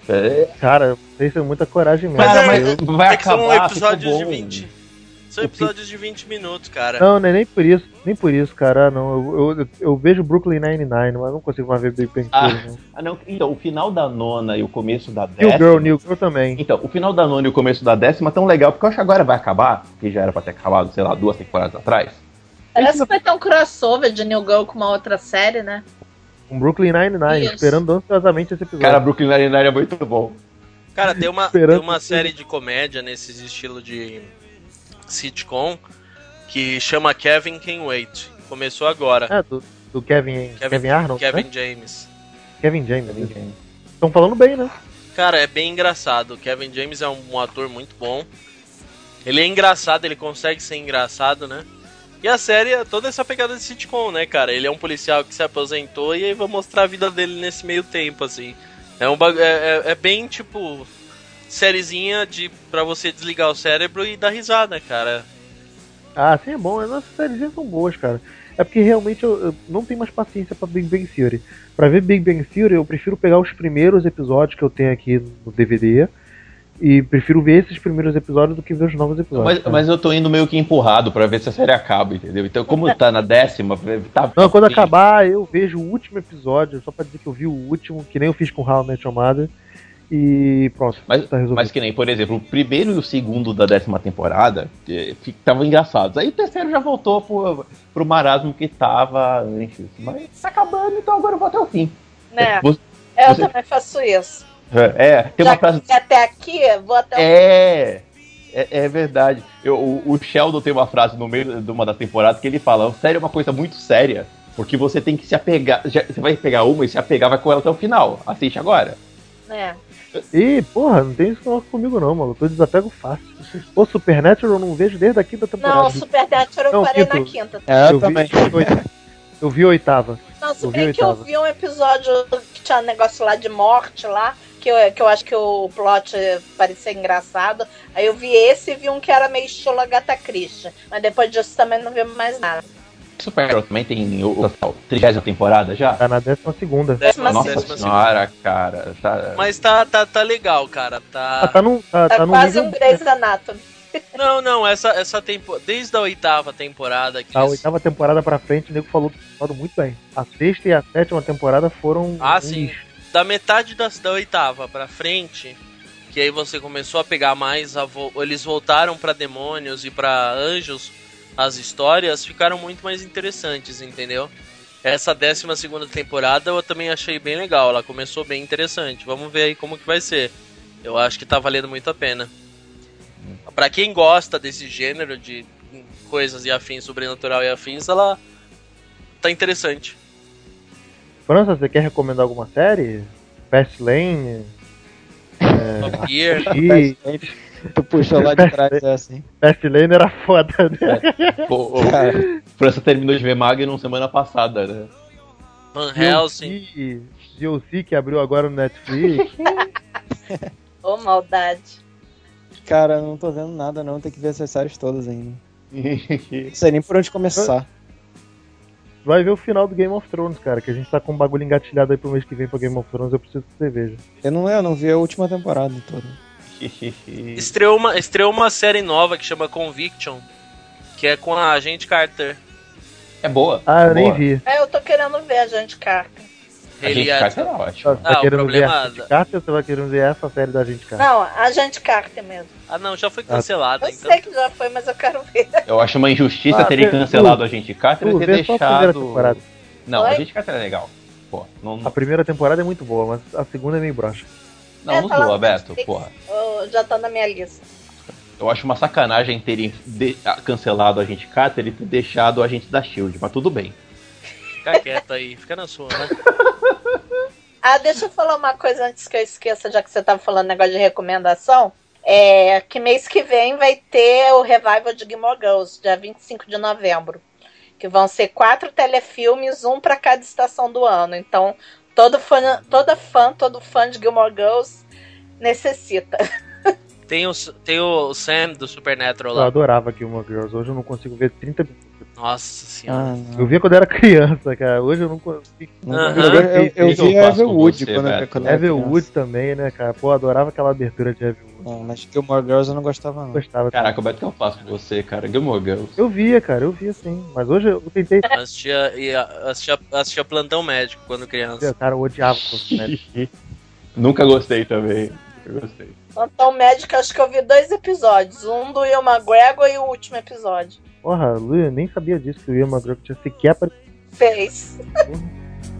É, Cara, vocês têm muita coragem mesmo. Cara, Mas é- vai é que são acabar, episódios de bom. 20. São episódios de 20 minutos, cara. Não, não é nem por isso, nem por isso, cara. ah, Não, eu, eu, eu vejo Brooklyn Nine-Nine, mas não consigo mais ver Big Bang Ah, Theory, ah, não, então, o final da nona e o começo da New décima. Girl, New Girl também. Então, o final da nona e o começo da décima tão legal, porque eu acho que agora vai acabar, que já era pra ter acabado, sei lá, duas temporadas atrás. Parece que vai ter um crossover de New Girl com uma outra série, né? Um Brooklyn Nine-Nine, esperando ansiosamente esse episódio. Cara, Brooklyn Nine-Nine é muito bom. Cara, tem uma, tem uma série de comédia nesses estilo de sitcom que chama Kevin Can Wait. Começou agora. É, do, do Kevin, Kevin, Arnold, Kevin né? James. Kevin James. Estão falando bem, né? Cara, é bem engraçado. O Kevin James é um, um ator muito bom. Ele é engraçado, ele consegue ser engraçado, né? E a série é toda essa pegada de sitcom, né, cara? Ele é um policial que se aposentou e aí vai mostrar a vida dele nesse meio tempo, assim. É, um, é, é- é bem, tipo, sériezinha de, pra você desligar o cérebro e dar risada, cara. Ah, sim, é bom. As nossas séries são boas, cara. É porque realmente eu, eu não tenho mais paciência pra Big Bang Theory. Pra ver Big Bang Theory, eu prefiro pegar os primeiros episódios que eu tenho aqui no DVD e prefiro ver esses primeiros episódios do que ver os novos episódios. Mas, mas eu tô indo meio que empurrado pra ver se a série acaba, entendeu? Então, como tá na décima, tá. Não, quando acabar, eu vejo o último episódio, só pra dizer que eu vi o último, que nem eu fiz com How I Met Your Mother. E pronto, Mas, tá mas que nem, por exemplo, o primeiro e o segundo da décima temporada estavam engraçados. Aí o terceiro já voltou pro, pro marasmo que tava antes. Mas tá acabando, então agora eu vou até o fim. Né? Você- Eu você- também faço isso. É, tem Já uma frase. até aqui, vou até o É, é, é verdade. Eu, o, o Sheldon tem uma frase no meio de uma das temporadas que ele fala: sério é uma coisa muito séria, porque você tem que se apegar. já- você vai pegar uma e se apegar vai com ela até o final. Assiste agora. né? Ih, porra, não tem isso não comigo não, mano. Eu desapego fácil. O Supernatural eu não vejo desde a quinta temporada. Não, Supernatural eu Não, parei Quinto. na quinta. É, eu, eu também. Vi, eu vi a oitava. Não, se Eu vi bem que eu vi um episódio que tinha um negócio lá de morte lá, que eu, que eu acho que o plot parecia engraçado. Aí eu vi esse e vi um que era meio estilo Agatha Christie. Mas depois disso também não vi mais nada. Supergirl também tem o, o, 30 temporada já? Tá na décima segunda. Décima Nossa segunda. senhora, cara. Tá... Mas tá, tá, tá legal, cara. Ah, Tá. tá num, tá, Tá, tá num quase nível... um Grey's Anatomy. Não, não, essa, essa tempo... Desde a oitava temporada que A eles- oitava temporada pra frente, o nego falou, falou muito bem. A sexta e a sétima temporada foram. Ah, sim. da metade da, da oitava pra frente, que aí você começou a pegar mais, a vo- eles voltaram pra demônios e pra anjos, as histórias ficaram muito mais interessantes, entendeu? Essa décima segunda temporada eu também achei bem legal, ela começou bem interessante. Vamos ver aí como que vai ser. Eu acho que tá valendo muito a pena. Pra quem gosta desse gênero de coisas e afins, sobrenatural e afins, ela tá interessante. França, você quer recomendar alguma série? Fast Lane? Top Gear. Tu puxou lá de trás essa, hein? Fast Lane era foda, né? O, o, Cara, França terminou de ver Magnum semana passada, né? Van Helsing. DLC, DLC que abriu agora no Netflix. Ô, maldade. cara, eu não tô vendo nada não, tem que ver essas séries todas ainda. Não sei nem por onde começar. Vai ver o final do Game of Thrones, cara, que a gente tá com um bagulho engatilhado aí pro mês que vem pra Game of Thrones, eu preciso que você veja. Eu não, eu não vi a última temporada toda. Estreou uma, estreou uma série nova que chama Conviction, que é com a Agente Carter. É boa. Ah, eu nem Boa. vi. É, eu tô querendo ver a gente Carter. A gente Ele é- Carter é ótimo. Você tá Ah, o querendo problema ver a Agente da- Carter ou você vai querendo ver essa série da Agente Carter? Não, a gente Carter mesmo. Ah, não, já foi cancelada, Eu então. sei que já foi, mas eu quero ver. Eu acho uma injustiça Ah, terem tu- cancelado a gente Carter tu e ter deixado. temporada. Não, a Oi? gente Carter é legal. Pô, não, A primeira temporada é muito boa, mas a segunda é meio broxa. Não, É, não zoa, Beto. Netflix. Porra. Já tá na minha lista. Eu acho uma sacanagem terem de- cancelado a gente Carter e ter deixado a gente da Shield, mas tudo bem. Fica quieto aí, fica na sua, né? Ah, deixa eu falar uma coisa antes que eu esqueça, já que você tava falando negócio de recomendação. É que mês que vem vai ter o revival de Gilmore Girls, dia 25 de novembro. Que vão ser quatro telefilmes, um pra cada estação do ano. Então, todo fã, toda fã, todo fã de Gilmore Girls necessita. Tem o, tem o Sam do Supernatural Eu lá. adorava Gilmore Girls, hoje eu não consigo ver 30 minutos. Nossa senhora. Ah. Eu via quando era criança, cara. Hoje eu não consigo. Não, Aham. eu, eu, eu eu vi você, quando, quando eu era criança. também, né, cara? Pô, adorava aquela abertura de Everwood. Não, mas Gilmore Girls eu não gostava não. Gostava. Caraca, como é que eu faço com você, cara? Gilmore Girls. Eu via, cara, eu via sim. Mas hoje eu tentei. Assistia, ia- assistia, assistia Plantão Médico quando criança. Cara, eu odiava o né? Nunca gostei também. Nunca gostei. Então, médico, acho que eu vi dois episódios. Um do Will McGregor e o último episódio. Porra, Lu, eu nem sabia disso, que o Ian McGregor tinha sequer aparecido. Fez.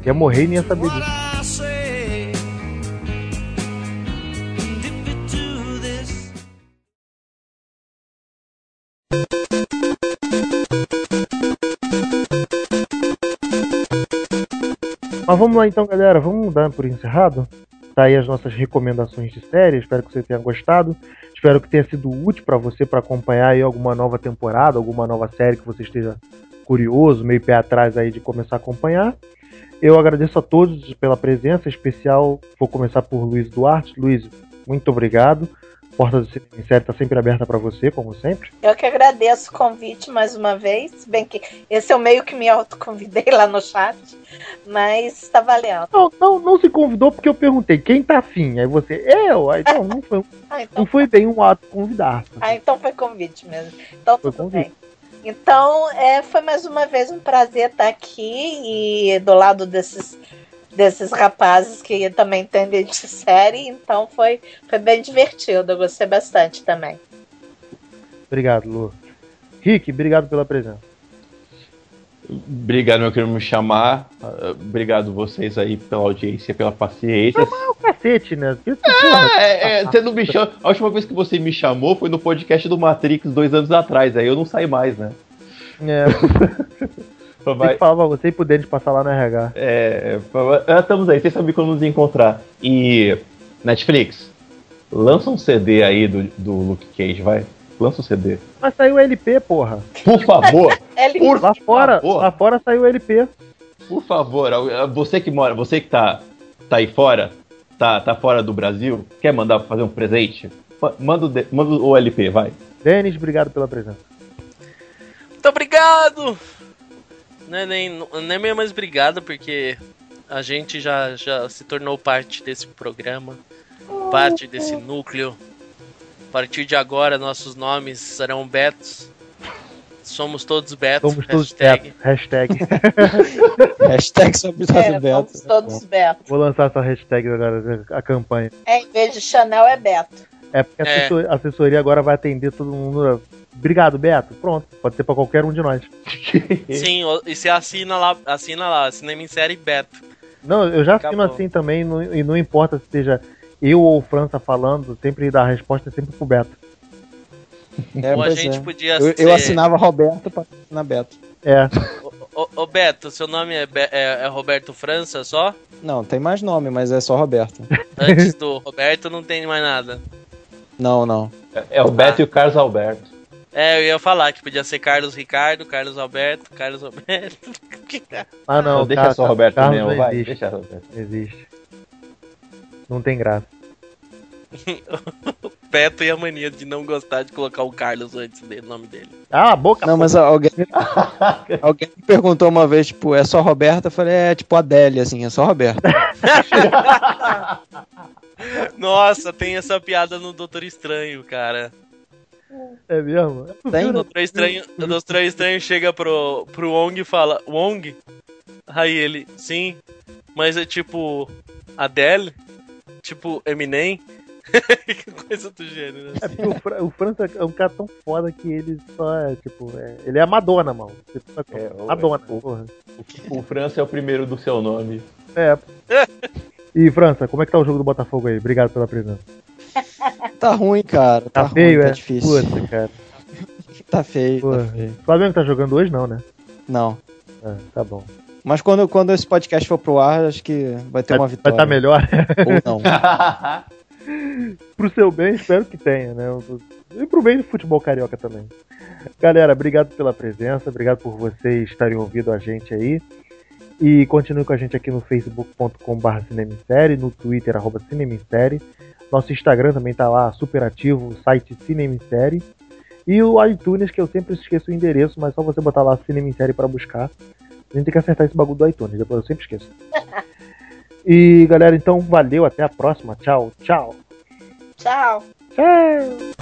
Ia morrer e nem ia saber disso. Mas vamos lá então, galera. Vamos dar por encerrado. Tá aí as nossas recomendações de série. Espero que você tenha gostado. Espero que tenha sido útil para você para acompanhar aí alguma nova temporada, alguma nova série que você esteja curioso, meio pé atrás aí de começar a acompanhar. Eu agradeço a todos pela presença, em especial vou começar por Luiz Duarte. Luiz, muito obrigado. A porta do Cinema em Série está sempre aberta para você, como sempre. Eu que agradeço o convite mais uma vez. Bem que esse eu meio que me autoconvidei lá no chat. Mas tá valendo. Não, não, não se convidou porque eu perguntei quem tá afim. Aí você, eu? Aí não, não foi, Ah, não então, foi bem um ato convidar. ah, então foi convite mesmo. Então Foi tudo convite. bem. Então, é, foi mais uma vez um prazer estar aqui e do lado desses, desses rapazes que também entendem de série. Então foi, foi bem divertido. Eu gostei bastante também. Obrigado, Lu. Rick, obrigado pela presença. Obrigado, meu querido, me chamar. Ah, Obrigado vocês aí pela audiência, pela paciência. É o cacete, né? Porra, É, é, você não me chama. A última vez que você me chamou foi no podcast do Matrix dois anos atrás. Aí eu não saí mais, né? é, tem Vai, que falar pra você e pro Denis passar lá no RH. é, é, estamos aí, vocês sabem como nos encontrar. E Netflix, lança um CD aí do, do Luke Cage, vai. Lança um CD. Mas saiu o LP, porra. Por favor, por Lá fora, favor. lá fora saiu o LP. Por favor, você que mora, você que tá, tá aí fora, tá, tá fora do Brasil, quer mandar fazer um presente? Ma- Manda o, manda o LP, vai. Denis, obrigado pela presença. Muito obrigado! Não é nem, não é meio mais obrigado, porque a gente já, já se tornou parte desse programa, parte desse núcleo. A partir de agora, nossos nomes serão Betos. Somos todos Betos. Somos todos hashtag. Beto. Hashtag. Hashtag sobre é, é, Beto. somos todos Beto. Vou lançar essa hashtag agora, a campanha. É, em vez de Chanel, é Beto. É porque a É. assessoria agora vai atender todo mundo. Obrigado, Beto. Pronto. Pode ser pra qualquer um de nós. Sim, e você assina lá, assina lá, cinema em série Beto. Não, eu já assino Acabou. assim também, não- e não importa se seja eu ou França falando, sempre dá a resposta é sempre pro Beto. É, Ou a gente é. podia Eu, ser... eu assinava Roberto pra assinar Beto. É, Ô, ô, Beto, seu nome é, Be- é- é Roberto França só? Não, tem mais nome, mas é só Roberto. Antes do Roberto não tem mais nada. Não, não. É o Beto e o Carlos Alberto. É, eu ia falar que podia ser Carlos Ricardo, Carlos Alberto, Carlos Alberto. ah não, Não, deixa Car- só o Roberto Carlos mesmo, não vai. existe. Deixa Roberto. Não existe. Não tem graça. Beto e a mania de não gostar de colocar o Carlos antes do nome dele. Ah, a boca. Não, mas alguém, alguém me perguntou uma vez, tipo, é só Roberto? Eu falei, é tipo Adélia, assim, é só Roberto. Nossa, tem essa piada no Doutor Estranho, cara. É mesmo? Tem? O Doutor Estranho, o Doutor Estranho chega pro, pro Wong e fala, Wong? Aí ele, sim, mas é tipo Adele? Tipo Eminem? Coisa do gênero. É porque o, Fra- o França é um cara tão foda que ele só é, tipo, é- ele é a Madonna, mano. Tipo, É, o- Madonna, o- porra. O França é o primeiro do seu nome. É. E França, como é que tá o jogo do Botafogo aí? Obrigado pela presença. Tá ruim, cara. Tá, Tá, feio, ruim, é? tá difícil. Puta, cara. Tá feio, Porra. tá feio. O Flamengo tá jogando hoje, não, né? Não. É, tá bom. Mas quando, quando esse podcast for pro ar, acho que vai ter Vai, uma vai vitória. tá melhor? Ou não. pro seu bem, espero que tenha, né? E pro bem do futebol carioca também. Galera, obrigado pela presença, obrigado por vocês estarem ouvindo a gente aí. E continue com a gente aqui no facebook.com.br cinemissérie, no twitter, arroba cinemissérie. Nosso Instagram também tá lá, super ativo, o site Cinemissérie. E o iTunes, que eu sempre esqueço o endereço, mas só você botar lá Cinema em Série pra buscar. A gente tem que acertar esse bagulho do iTunes, depois eu sempre esqueço. e galera, então valeu, até a próxima. Tchau, tchau. Tchau. Tchau.